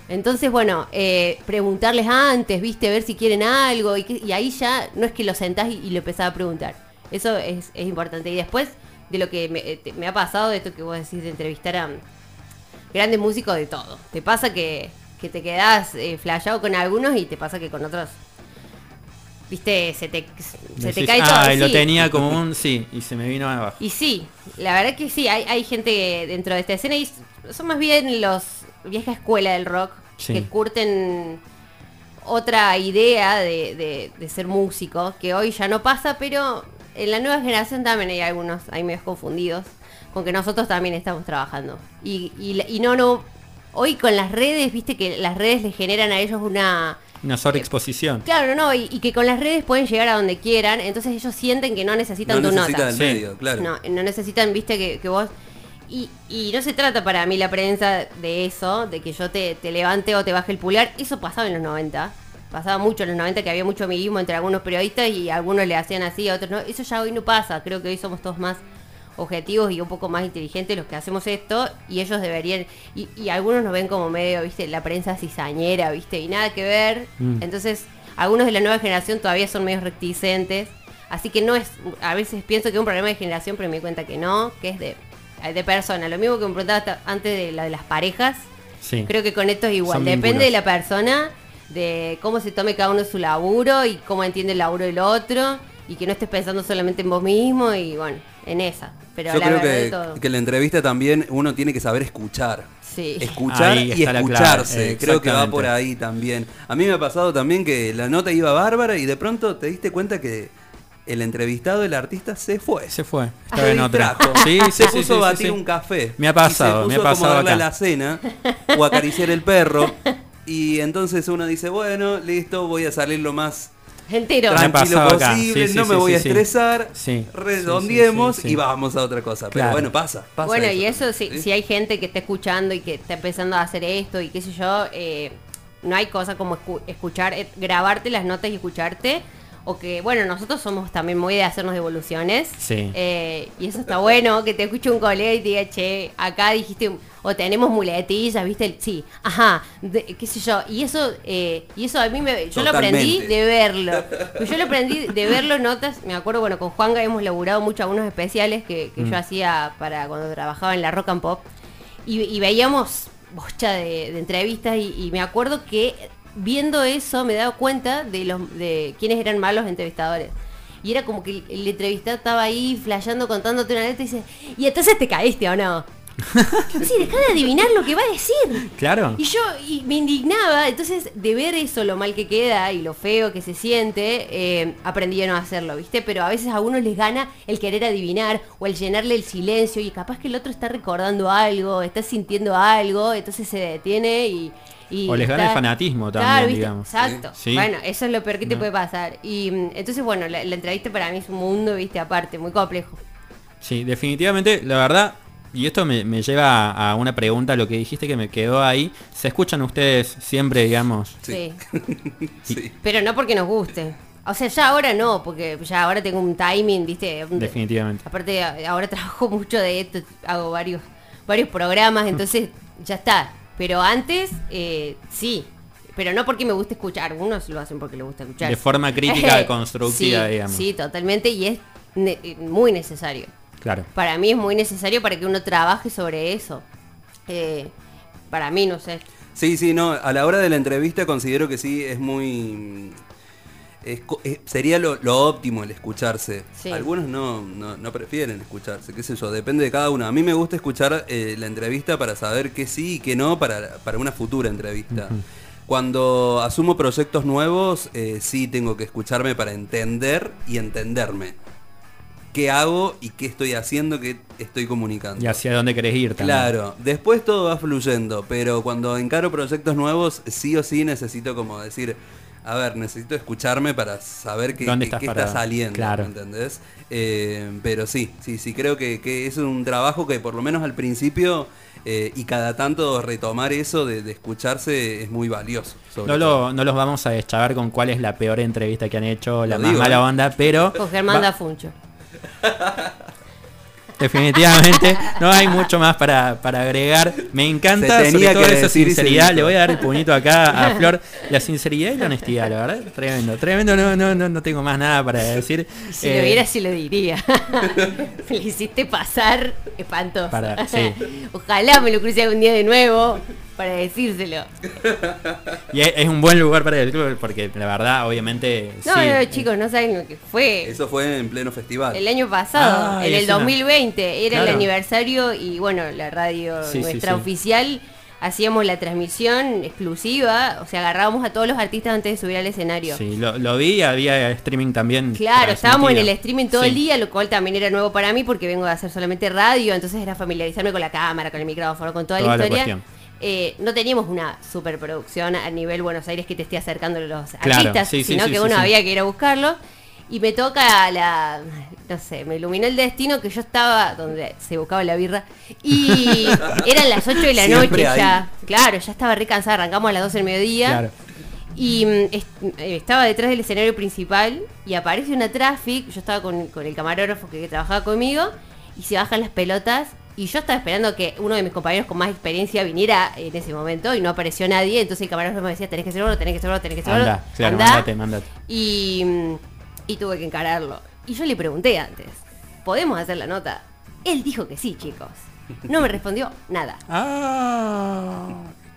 Entonces, bueno, eh, preguntarles antes, viste, ver si quieren algo. Y, ahí ya no es que lo sentás y, lo empezás a preguntar. Eso es, importante. Y después de lo que me, eh, me, ha pasado, de esto que vos decís de entrevistar a, grandes músicos de todo. Te pasa que, te quedas eh, con algunos y te pasa que con otros viste, se te, se te cae todo. Ah, lo tenía como un sí, y se me vino abajo. Y sí, la verdad que sí, hay, hay gente dentro de esta escena y son más bien los vieja escuela del rock que curten otra idea de, de, ser músico, que hoy ya no pasa, pero en la nueva generación también hay algunos, hay medios confundidos con que nosotros también estamos trabajando. Y, y, no, no, hoy con las redes, viste que las redes le generan a ellos una... Una sobreexposición. Eh, claro, no, y, que con las redes pueden llegar a donde quieran, entonces ellos sienten que no necesitan no tu nota. medio, claro. No, no necesitan, viste, que, vos... Y, y, no se trata para mí la prensa de eso, de que yo te, te levante o te baje el pulgar. Eso pasaba en los 90 pasaba mucho en los 90 que había mucho amiguismo entre algunos periodistas y algunos le hacían así, a otros no. Eso ya hoy no pasa, creo que hoy somos todos más objetivos y un poco más inteligentes los que hacemos esto y ellos deberían y, algunos nos ven como medio viste la prensa cizañera viste y nada que ver. Mm. entonces algunos de la nueva generación todavía son medio reticentes. Así que no es a veces pienso que es un problema de generación pero me di cuenta que no que es de de persona. Lo mismo que me preguntaba antes de la de las parejas. Creo que con esto es igual. Depende de la persona de cómo se tome cada uno su laburo y cómo entiende el laburo del otro y que no estés pensando solamente en vos mismo y bueno, en esa. Pero Yo creo que, que la entrevista también uno tiene que saber escuchar. Sí. Escuchar y escucharse. Creo que va por ahí también. A mí me ha pasado también que la nota iba bárbara y de pronto te diste cuenta que el entrevistado, el artista, se fue. Se fue. Estaba en otra. Sí, se puso a batir un café. Me ha pasado, me ha pasado. A la cena o acariciar el perro. Y entonces uno dice, bueno, listo, voy a salir lo más entero. Tranquilo posible, no me voy a estresar, redondiemos y vamos a otra cosa. Pero bueno, pasa, Bueno, y eso, si, si hay gente que está escuchando y que está empezando a hacer esto y qué sé yo, eh, no hay cosa como escuchar, eh, grabarte las notas y escucharte o que, bueno, nosotros somos también muy de hacernos devoluciones. Sí. Eh, y eso está bueno, que te escuche un colega y te diga, che, acá dijiste, o tenemos muletillas, ¿viste? Sí, ajá, qué sé yo. Y eso, eh, y eso a mí me, yo lo aprendí de verlo. Yo lo aprendí de verlo notas, me acuerdo, bueno, con Juanga hemos laburado mucho algunos especiales que, yo mm. hacía para cuando trabajaba en la Rock and Pop. Y, veíamos bocha de, entrevistas y me acuerdo que viendo eso me he dado cuenta de los de quiénes eran malos entrevistadores. Y era como que el, entrevistado estaba ahí flasheando contándote una letra y dice, y entonces te caíste o no. sí, deja de adivinar lo que va a decir. Claro. Y yo y me indignaba, entonces de ver eso, lo mal que queda y lo feo que se siente, eh, aprendí a no hacerlo, ¿viste? Pero a veces a uno les gana el querer adivinar o el llenarle el silencio y capaz que el otro está recordando algo, está sintiendo algo, entonces se detiene y, o les gana el fanatismo también, digamos. Exacto. Bueno, eso es lo peor que te puede pasar. Y mm, entonces, bueno, la, entrevista para mí es un mundo, viste, aparte, muy complejo. Sí, definitivamente, la verdad, y esto me, lleva a una pregunta, lo que dijiste que me quedó ahí. ¿Se escuchan ustedes siempre, digamos? Sí. sí. Pero no porque nos guste. O sea, ya ahora no, porque ya ahora tengo un timing, ¿viste? Definitivamente. Aparte, ahora trabajo mucho de esto, hago varios, varios programas, entonces ya está. Pero antes, eh, sí. Pero no porque me guste escuchar, algunos lo hacen porque les gusta escuchar. De forma crítica, constructiva, digamos. Sí, totalmente, y es muy necesario. Claro. Para mí es muy necesario para que uno trabaje sobre eso. Eh, para mí, no sé. Sí, sí, no. A la hora de la entrevista considero que sí es muy. Sería lo, óptimo el escucharse. Algunos no, no, prefieren escucharse, qué sé yo, depende de cada uno. A mí me gusta escuchar eh, la entrevista para saber qué sí y qué no para, una futura entrevista. Cuando asumo proyectos nuevos, eh, sí tengo que escucharme para entender y entenderme qué hago y qué estoy haciendo, qué estoy comunicando. Y hacia dónde querés ir también. Claro, después todo va fluyendo, pero cuando encaro proyectos nuevos, sí o sí necesito como decir, a ver, necesito escucharme para saber qué, está saliendo, claro. ¿entendés? Eh, pero sí, sí, sí, creo que, es un trabajo que por lo menos al principio eh, y cada tanto retomar eso de, escucharse es muy valioso. No, lo, no los vamos a deschavar con cuál es la peor entrevista que han hecho, la más mala onda, ¿eh? pero... Con Germán Funcho. Definitivamente no hay mucho más para, agregar. Me encanta sobre todo esa sinceridad. Le voy a dar el puñito acá a Flor. La sinceridad y la honestidad, la verdad. Tremendo, tremendo. No, no, no, no tengo más nada para decir. Si lo viera, sí lo diría. me lo hiciste pasar espantoso. Ojalá me lo cruce algún día de nuevo para decírselo. Y es, un buen lugar para decirlo porque la verdad, obviamente. No, no, chicos, no saben lo que fue. Eso fue en pleno festival. El año pasado, ah, en el 2020, era el aniversario y bueno, la radio nuestra oficial hacíamos la transmisión exclusiva, o sea, agarrábamos a todos los artistas antes de subir al escenario. Sí, lo, vi, había streaming también. Claro, estábamos en el streaming todo el día, lo cual también era nuevo para mí porque vengo a hacer solamente radio, entonces era familiarizarme con la cámara, con el micrófono, con toda, la historia. Eh, no teníamos una superproducción a nivel Buenos Aires que te esté acercando los artistas, sino que uno había que ir a buscarlo. Y me toca la, no sé, me iluminó el destino que yo estaba donde se buscaba la birra y eran las 8 de la noche ya. Claro, ya estaba re cansada, arrancamos a las 12 del mediodía. Y mm, eh, estaba detrás del escenario principal y aparece una traffic, yo estaba con, con el camarógrafo que trabajaba conmigo y se bajan las pelotas y yo estaba esperando que uno de mis compañeros con más experiencia viniera en ese momento y no apareció nadie. Entonces el camarógrafo me decía, tenés que hacerlo, tenés que hacerlo, tenés que hacerlo. Anda, Y, y tuve que encararlo. Y yo le pregunté antes, ¿podemos hacer la nota? Él dijo que sí, chicos. No me respondió nada. Ah,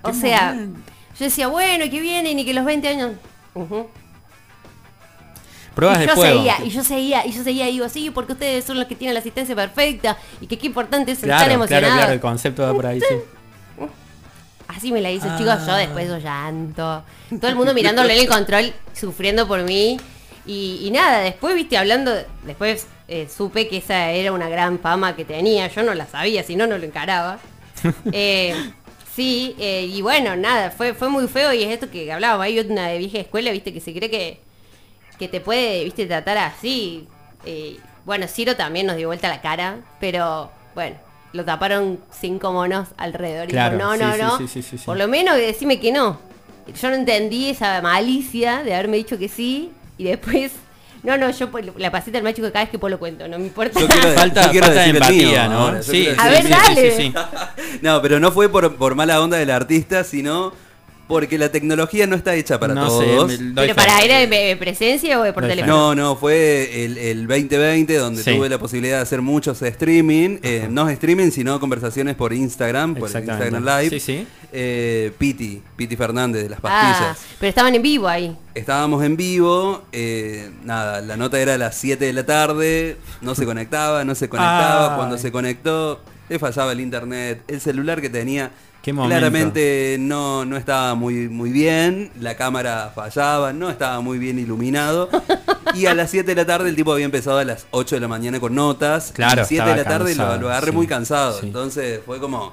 o sea, yo decía, bueno, que vienen y que los 20 años... Pruebas y yo Seguía, y yo seguía, y yo seguía, y digo, sí, porque ustedes son los que tienen la asistencia perfecta, y que qué importante es estar emocionado. Claro, claro, el concepto va por ahí, sí. Así me la hizo, chicos, yo después yo llanto. Todo el mundo mirándole el control, sufriendo por mí. Y, nada, después, viste, hablando, después eh, supe que esa era una gran fama que tenía. Yo no la sabía, si no, no lo encaraba. Eh, sí, eh, y bueno, nada, fue, fue muy feo y es esto que hablábamos. Hay una de vieja escuela, viste, que se cree que que te puede, viste, tratar así. Eh, bueno, Ciro también nos dio vuelta la cara, pero bueno, lo taparon cinco monos alrededor. y dijo, no, no, no. Por lo menos decime que no. Yo no entendí esa malicia de haberme dicho que sí y después no, no, yo la pasita del macho que cada vez que puedo lo cuento, no me importa. Yo quiero, falta, de empatía, ¿no? sí. A ver, dale. no, pero no fue por, por mala onda del artista, sino porque la tecnología no está hecha para todos. ¿Pero para era de presencia o de por teléfono? No, no, fue el, 2020 donde tuve la posibilidad de hacer muchos streaming. Eh, no streaming, sino conversaciones por Instagram, por Instagram Live. Sí, sí. Eh, Piti, Piti Fernández de las pastillas. Ah, pero estaban en vivo ahí. Estábamos en vivo, eh, nada, la nota era a las 7 de la tarde, no se conectaba, no se conectaba, cuando se conectó le fallaba el internet, el celular que tenía Claramente no, no estaba muy, muy bien, la cámara fallaba, no estaba muy bien iluminado. y a las 7 de la tarde el tipo había empezado a las 8 de la mañana con notas. Claro. a las 7 de la tarde lo, agarré muy cansado. Entonces fue como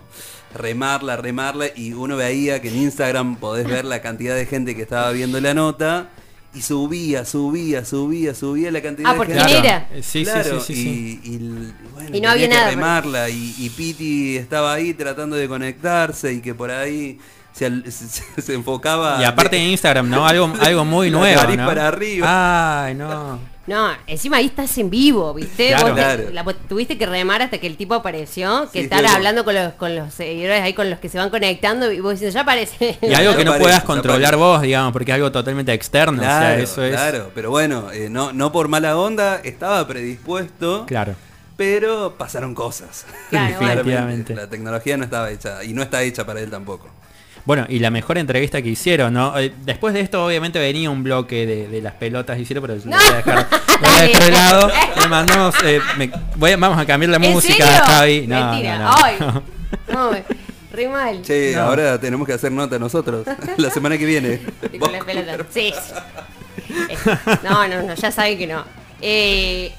remarla, remarla. Y uno veía que en Instagram podés ver la cantidad de gente que estaba viendo la nota. Y subía, subía, subía, subía la cantidad ah, de porque gente. era. Sí, Claro, sí, sí, sí, y, y, bueno, Y no había tenía que nada, remarla, y, y Piti estaba ahí tratando de conectarse y que por ahí se, al- se- se enfocaba Y aparte en Instagram, ¿no? Algo, algo muy nuevo, ¿no? para arriba. Ay, no. No, encima ahí estás en vivo, ¿viste? Claro. Vos te- Claro. la- tuviste que remar hasta que el tipo apareció, que Sí, estar sí. hablando con los, con los seguidores ahí, con los que se van conectando, y vos diciendo, ya aparece. Y algo que no Aparece, puedas controlar vos, digamos, porque es algo totalmente externo. o sea, Claro, eso es. claro, pero bueno, eh, no, no por mala onda, estaba predispuesto, Claro. pero pasaron cosas. Claro. Definitivamente. La tecnología no estaba hecha y no está hecha para él tampoco. Bueno, y la mejor entrevista que hicieron, ¿no? Eh, Después de esto, obviamente, venía un bloque de, de las pelotas que hicieron, pero lo voy a dejar, lo voy a dejar de lado. Le mandamos, eh, me- voy a- vamos a cambiar la ¿En música, serio? Javi. No, Mentira. no, no. Ay. No, re mal. Che, No. ahora tenemos que hacer nota nosotros, la semana que viene. Y con la pelota. Sí. sí. Eh, No, no, no, ya saben que no. Eh,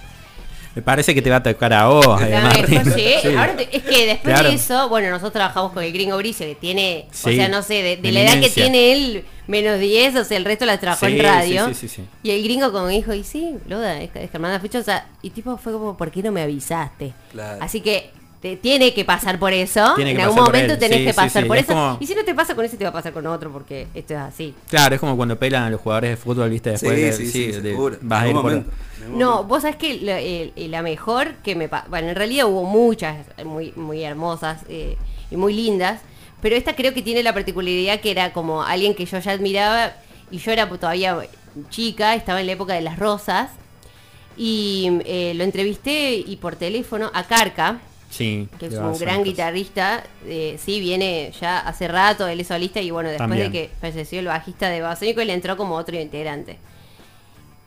Me parece que te va a tocar a vos, eh, sí. Sí. Ahora te- es que después Claro. de eso, bueno, nosotros trabajamos con el gringo Bricio, que tiene, o sea, no sé, de, de la edad que tiene él, menos 10, o sea, el resto la trabajó Sí, en radio. sí, sí, sí, sí. Y el gringo como dijo, y sí, Loda, es, es Germán Fucho, o sea, y tipo fue como, ¿por qué no me avisaste? Claro. Así que te- tiene que pasar por eso. Tiene en algún momento tenés Sí, que pasar sí, por es eso. como- Y si no te pasa con ese, te va a pasar con otro, porque esto es así. Claro, es como cuando pelan a los jugadores de fútbol, viste, después Sí, de, sí, sí, de- vas a ir por- No, vos sabés que la, el- la mejor que me pa- Bueno, en realidad hubo muchas muy, muy hermosas eh, y muy lindas, pero esta creo que tiene la particularidad que era como alguien que yo ya admiraba y yo era todavía chica, estaba en la época de las rosas y eh, lo entrevisté y por teléfono a Carca, Sí. que es un gran guitarrista, eh, sí, viene ya hace rato, él es solista y bueno, después También. de que falleció el bajista de Babasónico, él entró como otro integrante.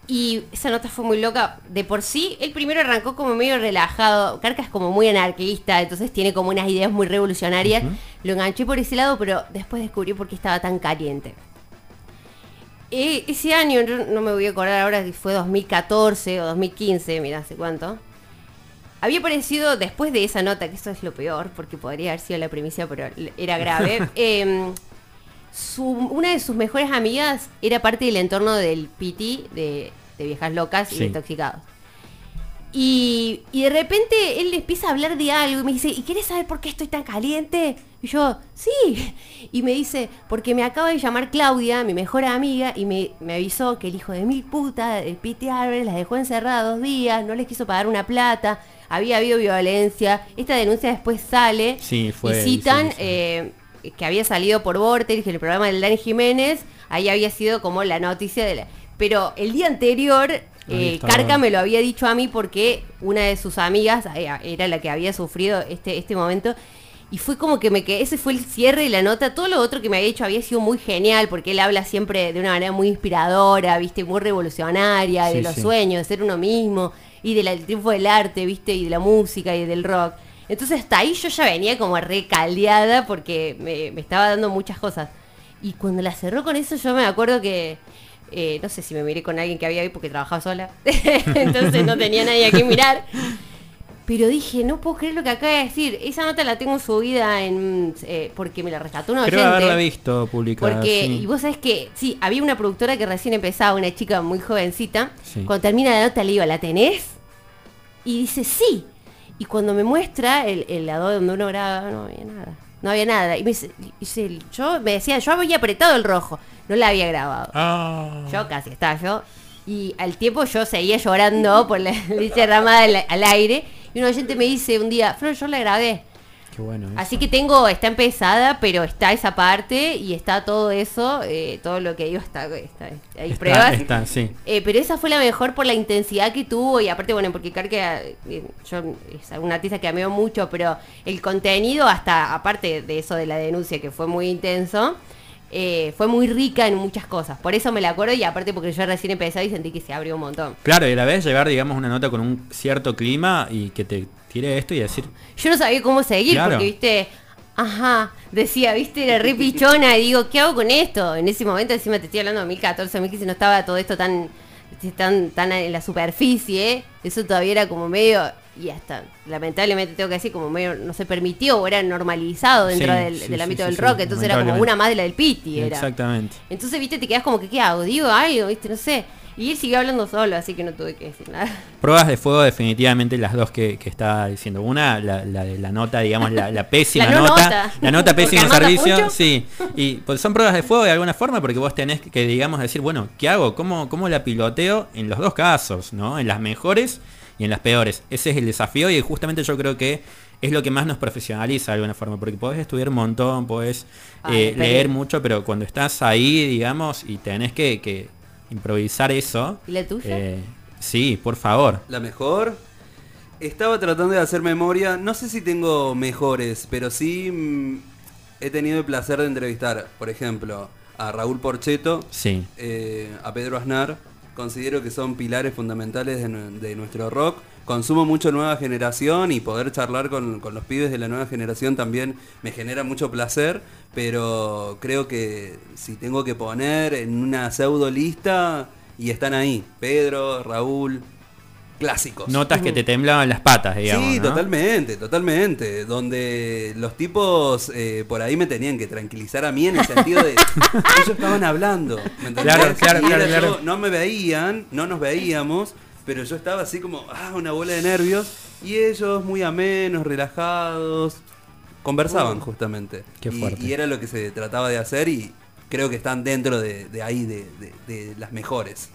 Y esa nota fue muy loca. De por sí, él primero arrancó como medio relajado. Carca es como muy anarquista, entonces tiene como unas ideas muy revolucionarias. Lo enganché por ese lado, pero después descubrí por qué estaba tan caliente. Eh, ese año, yo no me voy a acordar ahora si fue 2014 o 2015, mira hace cuánto. Había aparecido después de esa nota, que eso es lo peor, porque podría haber sido la primicia, pero era grave. em, su- una de sus mejores amigas era parte del entorno del PT, de, de Viejas Locas y Sí. Intoxicados. Y, y de repente él empieza a hablar de algo y me dice, ¿y quieres saber por qué estoy tan caliente? Y yo, sí. Y me dice, porque me acaba de llamar Claudia, mi mejor amiga, y me, me avisó que el hijo de mil puta, el Pete Álvarez, las dejó encerradas dos días, no les quiso pagar una plata, había habido violencia. Esta denuncia después sale Sí, fue- y citan sí, sí. eh, que había salido por Vortex, el programa del Dani Jiménez, ahí había sido como la noticia de la... Pero el día anterior, eh. Carca me lo había dicho a mí porque una de sus amigas eh, era la que había sufrido este, este momento. Y fue como que me quedé, ese fue el cierre de la nota. Todo lo otro que me había dicho había sido muy genial, porque él habla siempre de una manera muy inspiradora, viste, muy revolucionaria, de los sí. sueños, de ser uno mismo, y del triunfo del arte, viste, y de la música y del rock. Entonces hasta ahí yo ya venía como recaldeada porque me, me estaba dando muchas cosas. Y cuando la cerró con eso, yo me acuerdo que, eh, no sé si me miré con alguien que había ahí porque trabajaba sola, entonces no tenía nadie a quien mirar. Pero dije, no puedo creer lo que acaba de decir. Esa nota la tengo subida en eh, porque me la rescató una Creo oyente. haberla visto publicada. Porque, sí. y vos sabés que, sí, había una productora que recién empezaba, una chica muy jovencita. Sí. Cuando termina la nota le digo, ¿la tenés? Y dice, sí. Y cuando me muestra el, el lado donde uno graba, no había nada. No había nada. Y me dice, yo me decía, yo había apretado el rojo. No la había grabado. Ah. Yo casi estaba yo. Y al tiempo yo seguía llorando por la leche derramada al, al aire. Y un oyente me dice un día, Flor, yo la grabé. Qué bueno. eso. Así que tengo, está empezada, pero está esa parte y está todo eso, eh, todo lo que digo está, está hay Está- pruebas. está, sí. Eh, pero esa fue la mejor por la intensidad que tuvo y aparte, bueno, porque Carca, eh, yo es una artista que ameo mucho, pero el contenido hasta, aparte de eso de la denuncia que fue muy intenso, eh, fue muy rica en muchas cosas. Por eso me la acuerdo y aparte porque yo recién empecé y sentí que se abrió un montón. Claro, y a la vez llevar, digamos, una nota con un cierto clima y que te tire esto y decir, Yo no sabía cómo seguir Claro. porque, viste, ajá, decía, viste, era re pichona y digo, ¿qué hago con esto? En ese momento, encima te estoy hablando de 2014, 2015, no estaba todo esto tan, tan, tan en la superficie, eso todavía era como medio y hasta lamentablemente tengo que decir como medio no se permitió o era normalizado dentro del, ámbito del rock, entonces era como una más de la del Piti. Era. Exactamente. Entonces, viste, te quedas como que qué hago, digo algo, viste, no sé. Y él siguió hablando solo, así que no tuve que decir nada. Pruebas de fuego, definitivamente las dos que, estaba diciendo. Una, la, de la nota, digamos, la, pésima nota, La nota pésimo servicio. Sí. Y pues son pruebas de fuego de alguna forma, porque vos tenés que, digamos, decir, bueno, ¿qué hago? ¿Cómo, cómo la piloteo en los dos casos? ¿no? En las mejores y en las peores. Ese es el desafío y justamente yo creo que es lo que más nos profesionaliza de alguna forma, porque podés estudiar un montón, podés eh, leer mucho, pero cuando estás ahí, digamos, y tenés que improvisar eso. ¿Y la tuya? Eh, sí, por favor. La mejor. Estaba tratando de hacer memoria. No sé si tengo mejores, pero sí mm, he tenido el placer de entrevistar, por ejemplo, a Raúl Porcheto, sí. Eh, a Pedro Aznar. Considero que son pilares fundamentales de nuestro rock. Consumo mucho nueva generación y poder charlar con, los pibes de la nueva generación también me genera mucho placer, pero creo que si tengo que poner en una pseudo lista, y están ahí, Pedro, Raúl, clásicos. Notas que te temblaban las patas, digamos. Sí, totalmente, totalmente. Donde los tipos eh, por ahí me tenían que tranquilizar a mí en el sentido de ellos estaban hablando. claro, claro, claro, no me veían, no nos veíamos, pero yo estaba así como, ah, una bola de nervios, y ellos muy amenos, relajados, conversaban uh, justamente. Qué y, y, era lo que se trataba de hacer y creo que están dentro de, ahí, de, las mejores.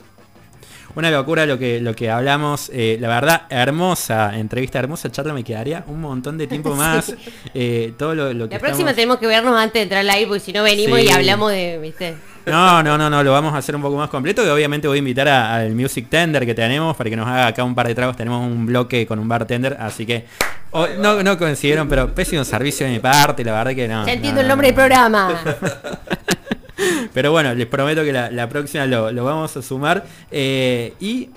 Una locura lo que, lo que hablamos, eh, la verdad, hermosa entrevista, hermosa charla, me quedaría un montón de tiempo más. Eh, todo lo, La próxima tenemos que vernos antes de entrar al aire, porque si no venimos y hablamos de, ¿viste? No, no, no, no, lo vamos a hacer un poco más completo y obviamente voy a invitar al Music Tender que tenemos para que nos haga acá un par de tragos. Tenemos un bloque con un bartender, así que no, no consiguieron, pero pésimo servicio de mi parte, la verdad que no. Ya entiendo el nombre del programa. Pero bueno, les prometo que la, próxima lo, vamos a sumar. Eh, y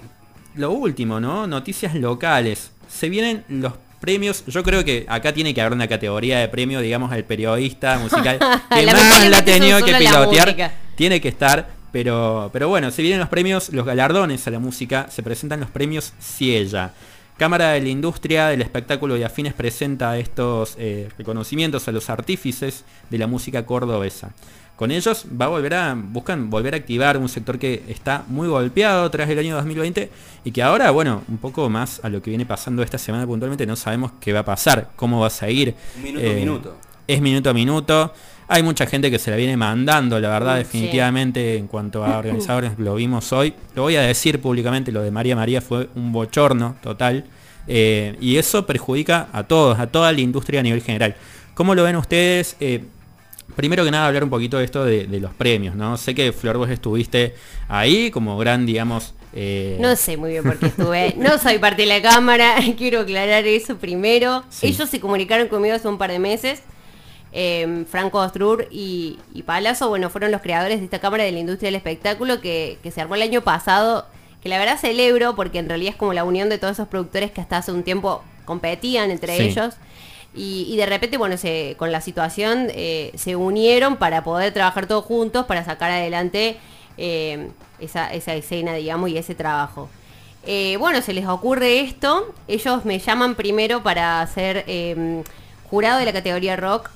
lo último, ¿no? Noticias locales. Se vienen los premios. Yo creo que acá tiene que haber una categoría de premio, digamos, al periodista musical que más la ha tenido que pilotear. Tiene que estar. Pero, pero bueno, se vienen los premios, los galardones a la música, se presentan los premios Ciella. Cámara de la Industria del Espectáculo y Afines presenta estos eh, reconocimientos a los artífices de la música cordobesa. Con ellos va a volver a, buscan volver a activar un sector que está muy golpeado tras el año 2020 y que ahora, bueno, un poco más a lo que viene pasando esta semana puntualmente, no sabemos qué va a pasar, cómo va a seguir. Minuto a eh, minuto. Es minuto a minuto. Hay mucha gente que se la viene mandando, la verdad, definitivamente, en cuanto a organizadores, lo vimos hoy. Lo voy a decir públicamente, lo de María María fue un bochorno total. Eh, y eso perjudica a todos, a toda la industria a nivel general. ¿Cómo lo ven ustedes? Eh, primero que nada hablar un poquito de esto de, los premios, ¿no? Sé que Flor vos estuviste ahí como gran, digamos... Eh, no sé muy bien por qué estuve, no soy parte de la cámara, quiero aclarar eso primero. Ellos se comunicaron conmigo hace un par de meses Em, Franco Ostrur y, y, Palazzo, bueno, fueron los creadores de esta Cámara de la Industria del Espectáculo que, se armó el año pasado, que la verdad celebro porque en realidad es como la unión de todos esos productores que hasta hace un tiempo competían entre ellos. Y, de repente, bueno, con la situación eh, se unieron para poder trabajar todos juntos, para sacar adelante em, esa, esa, escena, digamos, y ese trabajo. Eh, bueno, se les ocurre esto, ellos me llaman primero para ser em, jurado de la categoría rock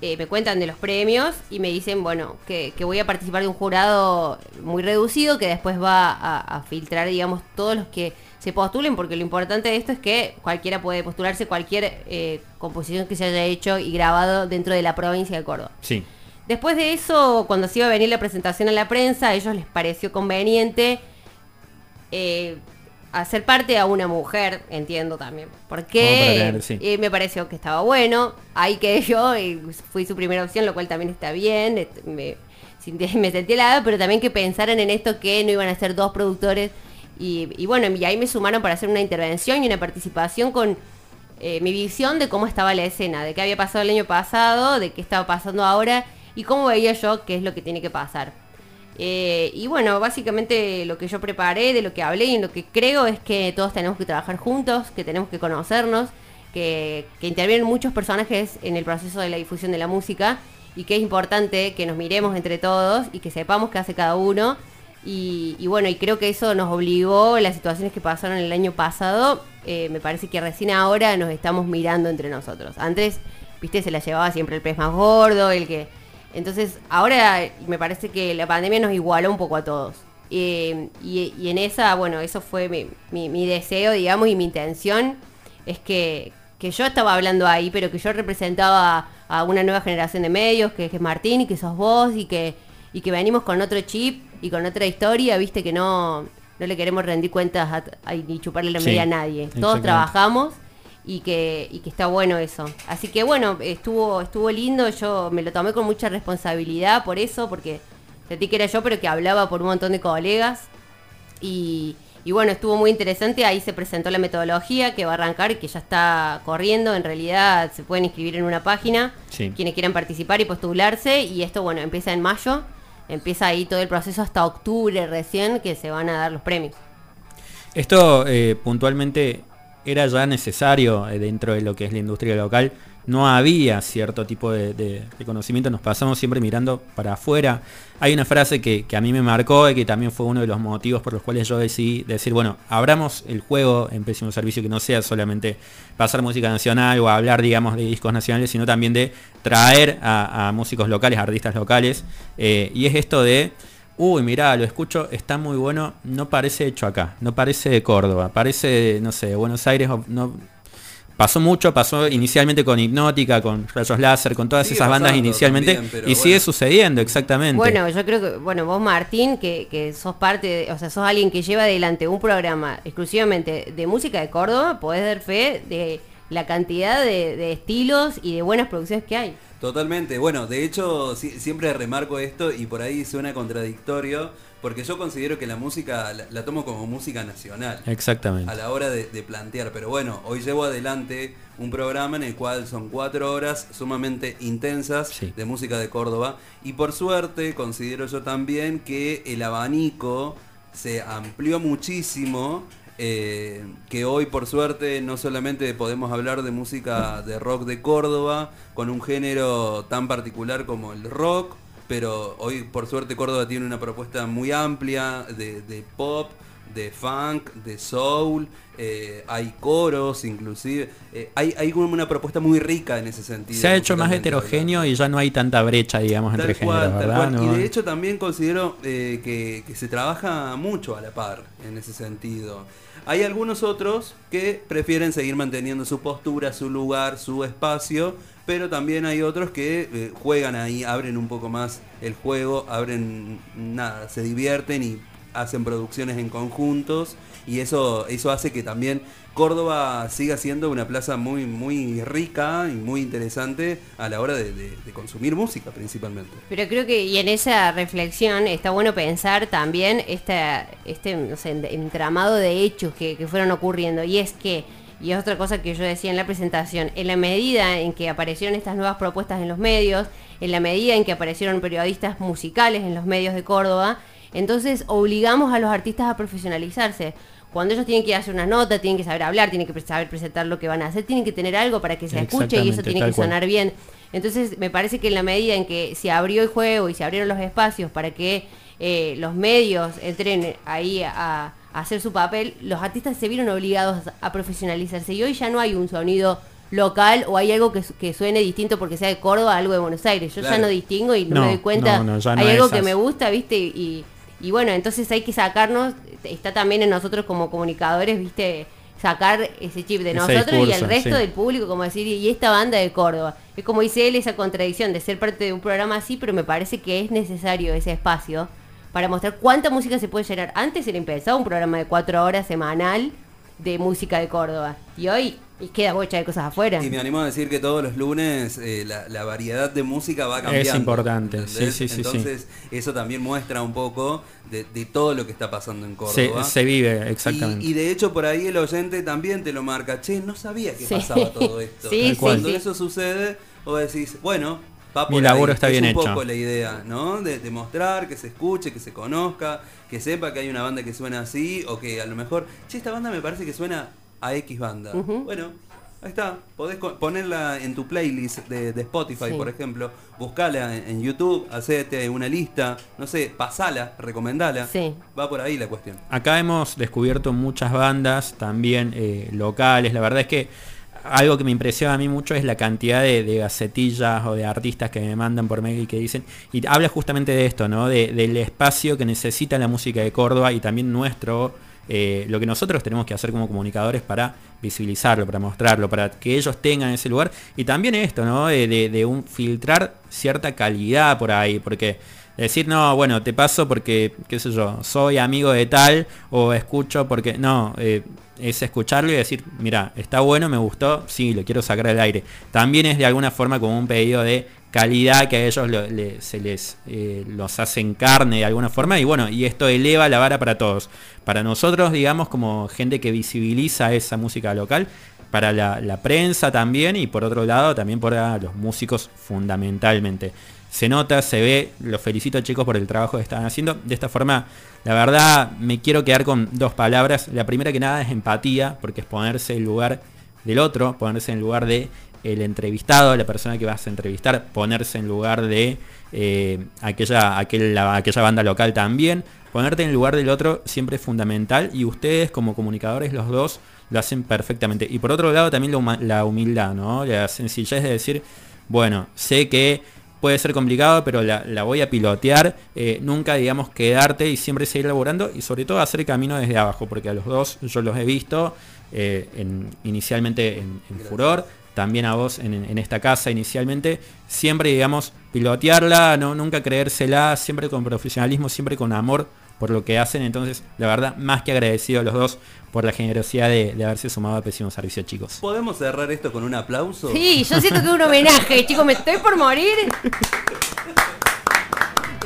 eh, me cuentan de los premios y me dicen, bueno, que, voy a participar de un jurado muy reducido que después va a, filtrar, digamos, todos los que se postulen, porque lo importante de esto es que cualquiera puede postularse cualquier eh, composición que se haya hecho y grabado dentro de la provincia de Córdoba. Sí. Después de eso, cuando se iba a venir la presentación a la prensa, a ellos les pareció conveniente eh, hacer parte a una mujer, entiendo también. Porque eh, me pareció que estaba bueno. Ahí que yo, y fui su primera opción, lo cual también está bien. Me, me sentí helada, pero también que pensaran en esto que no iban a ser dos productores. Y, bueno, y ahí me sumaron para hacer una intervención y una participación con eh, mi visión de cómo estaba la escena, de qué había pasado el año pasado, de qué estaba pasando ahora y cómo veía yo qué es lo que tiene que pasar. Eh, y bueno, básicamente lo que yo preparé, de lo que hablé y lo que creo es que todos tenemos que trabajar juntos, que tenemos que conocernos, que, intervienen muchos personajes en el proceso de la difusión de la música y que es importante que nos miremos entre todos y que sepamos qué hace cada uno. Y, bueno, y creo que eso nos obligó, las situaciones que pasaron el año pasado, eh, me parece que recién ahora nos estamos mirando entre nosotros. Antes, viste, se la llevaba siempre el pez más gordo, el que... Entonces, ahora me parece que la pandemia nos igualó un poco a todos. y, en esa, bueno, eso fue mi, deseo, digamos, y mi intención es que, que yo estaba hablando ahí, pero que yo representaba a una nueva generación de medios, que, es Martín y que sos vos y que, y que venimos con otro chip y con otra historia, viste que no, no le queremos rendir cuentas ni chuparle la media a nadie. Todos trabajamos y que, y que está bueno eso. Así que bueno, estuvo, estuvo lindo, yo me lo tomé con mucha responsabilidad por eso, porque sentí que era yo, pero que hablaba por un montón de colegas. Y, y bueno, estuvo muy interesante, ahí se presentó la metodología que va a arrancar y que ya está corriendo, en realidad se pueden inscribir en una página, quienes quieran participar y postularse, y esto bueno, empieza en mayo, empieza ahí todo el proceso hasta octubre recién que se van a dar los premios. Esto eh, puntualmente era ya necesario eh, dentro de lo que es la industria local no había cierto tipo de, conocimiento, nos pasamos siempre mirando para afuera. Hay una frase que, a mí me marcó y que también fue uno de los motivos por los cuales yo decidí decir, bueno, abramos el juego en Pésimo Servicio que no sea solamente pasar música nacional o hablar, digamos, de discos nacionales, sino también de traer a, músicos locales, a artistas locales. Eh, y es esto de uy, mirá, lo escucho, está muy bueno, no parece hecho acá, no parece de Córdoba, parece, no sé, de Buenos Aires, no, Pasó mucho, pasó inicialmente con Hipnótica, con Rayos Láser, con todas esas bandas inicialmente, y sigue sucediendo, exactamente. Bueno, yo creo que, bueno, vos Martín, que, que sos parte, o sea, sos alguien que lleva adelante un programa exclusivamente de música de Córdoba, podés dar fe de la cantidad de, estilos y de buenas producciones que hay. Totalmente, bueno, de hecho siempre remarco esto y por ahí suena contradictorio, porque yo considero que la música la, tomo como música nacional. Exactamente. A la hora de, plantear. Pero bueno, hoy llevo adelante un programa en el cual son cuatro horas sumamente intensas de música de Córdoba. Y por suerte considero yo también que el abanico se amplió muchísimo. Eh, que hoy por suerte no solamente podemos hablar de música de rock de Córdoba, con un género tan particular como el rock, pero hoy por suerte Córdoba tiene una propuesta muy amplia de, pop, de funk, de soul, eh, hay coros inclusive, eh, hay, hay una propuesta muy rica en ese sentido. Se ha hecho más heterogéneo y ya no hay tanta brecha, digamos, entre géneros, ¿verdad? Y de hecho también considero eh, que, que se trabaja mucho a la par en ese sentido. Hay algunos otros que prefieren seguir manteniendo su postura, su lugar, su espacio, pero también hay otros que eh, juegan ahí, abren un poco más el juego, abren nada, se divierten y hacen producciones en conjuntos y eso, eso hace que también Córdoba siga siendo una plaza muy, muy rica y muy interesante a la hora de, consumir música principalmente. Pero creo que, y en esa reflexión está bueno pensar también este, entramado de hechos que, que fueron ocurriendo, y es que y es otra cosa que yo decía en la presentación, en la medida en que aparecieron estas nuevas propuestas en los medios, en la medida en que aparecieron periodistas musicales en los medios de Córdoba, entonces obligamos a los artistas a profesionalizarse. Cuando ellos tienen que hacer una nota, tienen que saber hablar, tienen que saber presentar lo que van a hacer, tienen que tener algo para que se escuche y eso tiene que sonar bien. Entonces me parece que en la medida en que se abrió el juego y se abrieron los espacios para que eh, los medios entren ahí a, hacer su papel, los artistas se vieron obligados a profesionalizarse y hoy ya no hay un sonido local o hay algo que, suene distinto porque sea de Córdoba, algo de Buenos Aires. Yo ya no distingo y no, me doy cuenta. hay algo que me gusta, ¿viste? Y, y, bueno, entonces hay que sacarnos, está también en nosotros como comunicadores, ¿viste? Sacar ese chip de nosotros y el resto del público, como decir, y esta banda de Córdoba. Es como dice él, esa contradicción de ser parte de un programa así, pero me parece que es necesario ese espacio para mostrar cuánta música se puede llenar. Antes era empezado un programa de cuatro horas semanal de música de Córdoba. Y hoy queda bocha de cosas afuera. Y me animo a decir que todos los lunes eh, la, variedad de música va cambiando. Es importante, sí, sí, sí. Entonces, eso también muestra un poco de, todo lo que está pasando en Córdoba. Se, vive, exactamente. Y, de hecho, por ahí el oyente también te lo marca. Che, no sabía que pasaba todo esto. Cuando eso sucede, vos decís, bueno, mi laburo está bien hecho. Es un poco la idea, ¿no? De, mostrar, que se escuche, que se conozca, que sepa que hay una banda que suena así, o que a lo mejor, che, esta banda me parece que suena a X banda. Bueno, Ahí está, podés ponerla en tu playlist de, Spotify, por ejemplo, buscala en, YouTube, hacete una lista, no sé, pasala, recomendala. Sí. Va por ahí la cuestión. Acá hemos descubierto muchas bandas, también eh, locales, la verdad es que algo que me impresiona a mí mucho es la cantidad de, gacetillas o de artistas que me mandan por mail y que dicen, y habla justamente de esto, ¿no? del espacio que necesita la música de Córdoba y también nuestro eh, lo que nosotros tenemos que hacer como comunicadores para visibilizarlo, para mostrarlo, para que ellos tengan ese lugar. Y también esto, ¿no? De, un filtrar cierta calidad por ahí, porque decir, no, bueno, te paso porque, qué sé yo, soy amigo de tal, o escucho porque, no, eh, es escucharlo y decir, mira, está bueno, me gustó, sí, lo quiero sacar al aire. También es de alguna forma como un pedido de calidad que a ellos se les eh, los hacen carne de alguna forma y bueno y esto eleva la vara para todos. Para nosotros digamos como gente que visibiliza esa música local para la, prensa también y por otro lado también para los músicos fundamentalmente. Se nota se ve los felicito chicos por el trabajo que están haciendo. De esta forma la verdad me quiero quedar con dos palabras. La primera que nada es empatía porque es ponerse en lugar del otro ponerse en lugar de el entrevistado, la persona que vas a entrevistar, ponerse en lugar de eh, aquella, aquella banda local también. Ponerte en lugar del otro siempre es fundamental y ustedes como comunicadores los dos lo hacen perfectamente. Y por otro lado también la, humildad, ¿no? La sencillez de decir, bueno, sé que puede ser complicado, pero la, voy a pilotear. Eh, nunca, digamos, quedarte y siempre seguir laborando y sobre todo hacer camino desde abajo, porque a los dos yo los he visto eh, inicialmente en Furor también a vos en, esta casa inicialmente, siempre, digamos, pilotearla, no, nunca creérsela, siempre con profesionalismo, siempre con amor por lo que hacen. Entonces, la verdad, más que agradecido a los dos por la generosidad de, haberse sumado a Pésimo Servicio, chicos. ¿Podemos cerrar esto con un aplauso? Sí, yo siento que es un homenaje, chicos, me estoy por morir.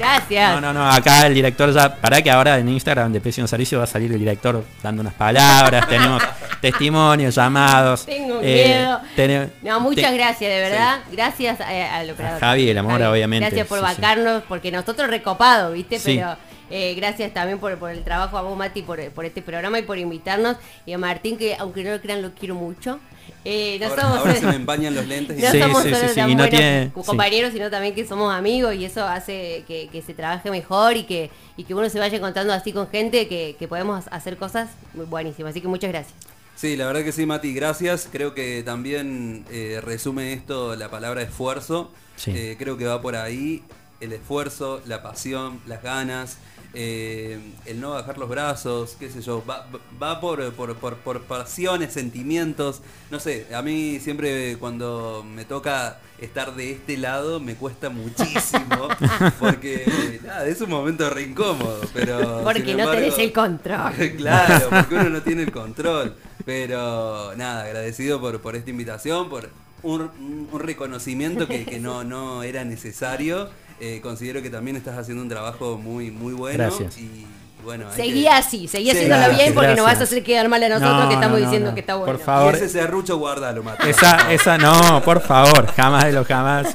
Gracias. No, no, no, acá el director ya, para que ahora en Instagram de Pésimo Servicio va a salir el director dando unas palabras, tenemos testimonios, llamados. Tengo eh, miedo. no, muchas gracias, de verdad. Gracias eh, al operador. Javi, el amor, obviamente. Gracias por vacarnos, porque nosotros recopados, ¿viste? Pero eh, gracias también por, el trabajo a vos, Mati, por, por este programa y por invitarnos. Y a Martín, que aunque no lo crean, lo quiero mucho. Eh, no somos, se me empañan los lentes. Y no somos solo compañeros, sino también que somos amigos y eso hace que, se trabaje mejor y que, y que uno se vaya encontrando así con gente que, podemos hacer cosas muy buenísimas. Así que muchas gracias. Sí, la verdad que sí, Mati, gracias. Creo que también eh, resume esto la palabra esfuerzo. Eh, creo que va por ahí el esfuerzo, la pasión, las ganas. Eh, el no bajar los brazos, qué sé yo, va, por, por, pasiones, sentimientos, no sé, a mí siempre cuando me toca estar de este lado me cuesta muchísimo, porque nada, es un momento re incómodo, pero... Porque no tenés el control. claro, porque uno no tiene el control, pero nada, agradecido por, por esta invitación, por un, reconocimiento que, que no, no era necesario eh, considero que también estás haciendo un trabajo muy, muy bueno. Y, bueno, seguí así, seguí haciéndolo bien porque no vas a hacer quedar mal a nosotros que estamos diciendo que está bueno. Por favor. Y ese serrucho guardalo, Mate. Esa, esa no, por favor, jamás de los jamás.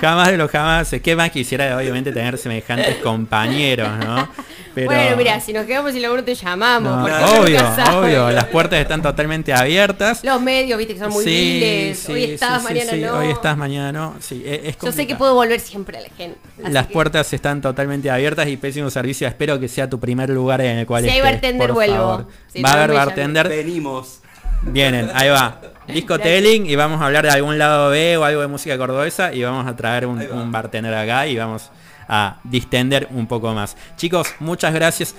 Jamás de los jamás. ¿Qué más quisiera obviamente tener semejantes compañeros, no? Bueno, mira, si nos quedamos sin laburo te llamamos. obvio, obvio. Las puertas están totalmente abiertas. Los medios, viste, que son muy sí, hoy estás, mañana no. Hoy estás, mañana no. Sí, e-, es, Yo sé que puedo volver siempre a la gente. Las puertas están totalmente abiertas y pésimo servicio. Espero que sea tu primer lugar en el cual Si hay bartender, vuelvo. va a haber bartender. Venimos. Vienen, ahí va. Disco telling y vamos a hablar de algún lado B o algo de música cordobesa y vamos a traer un, un bartender acá y vamos a distender un poco más. Chicos, muchas gracias.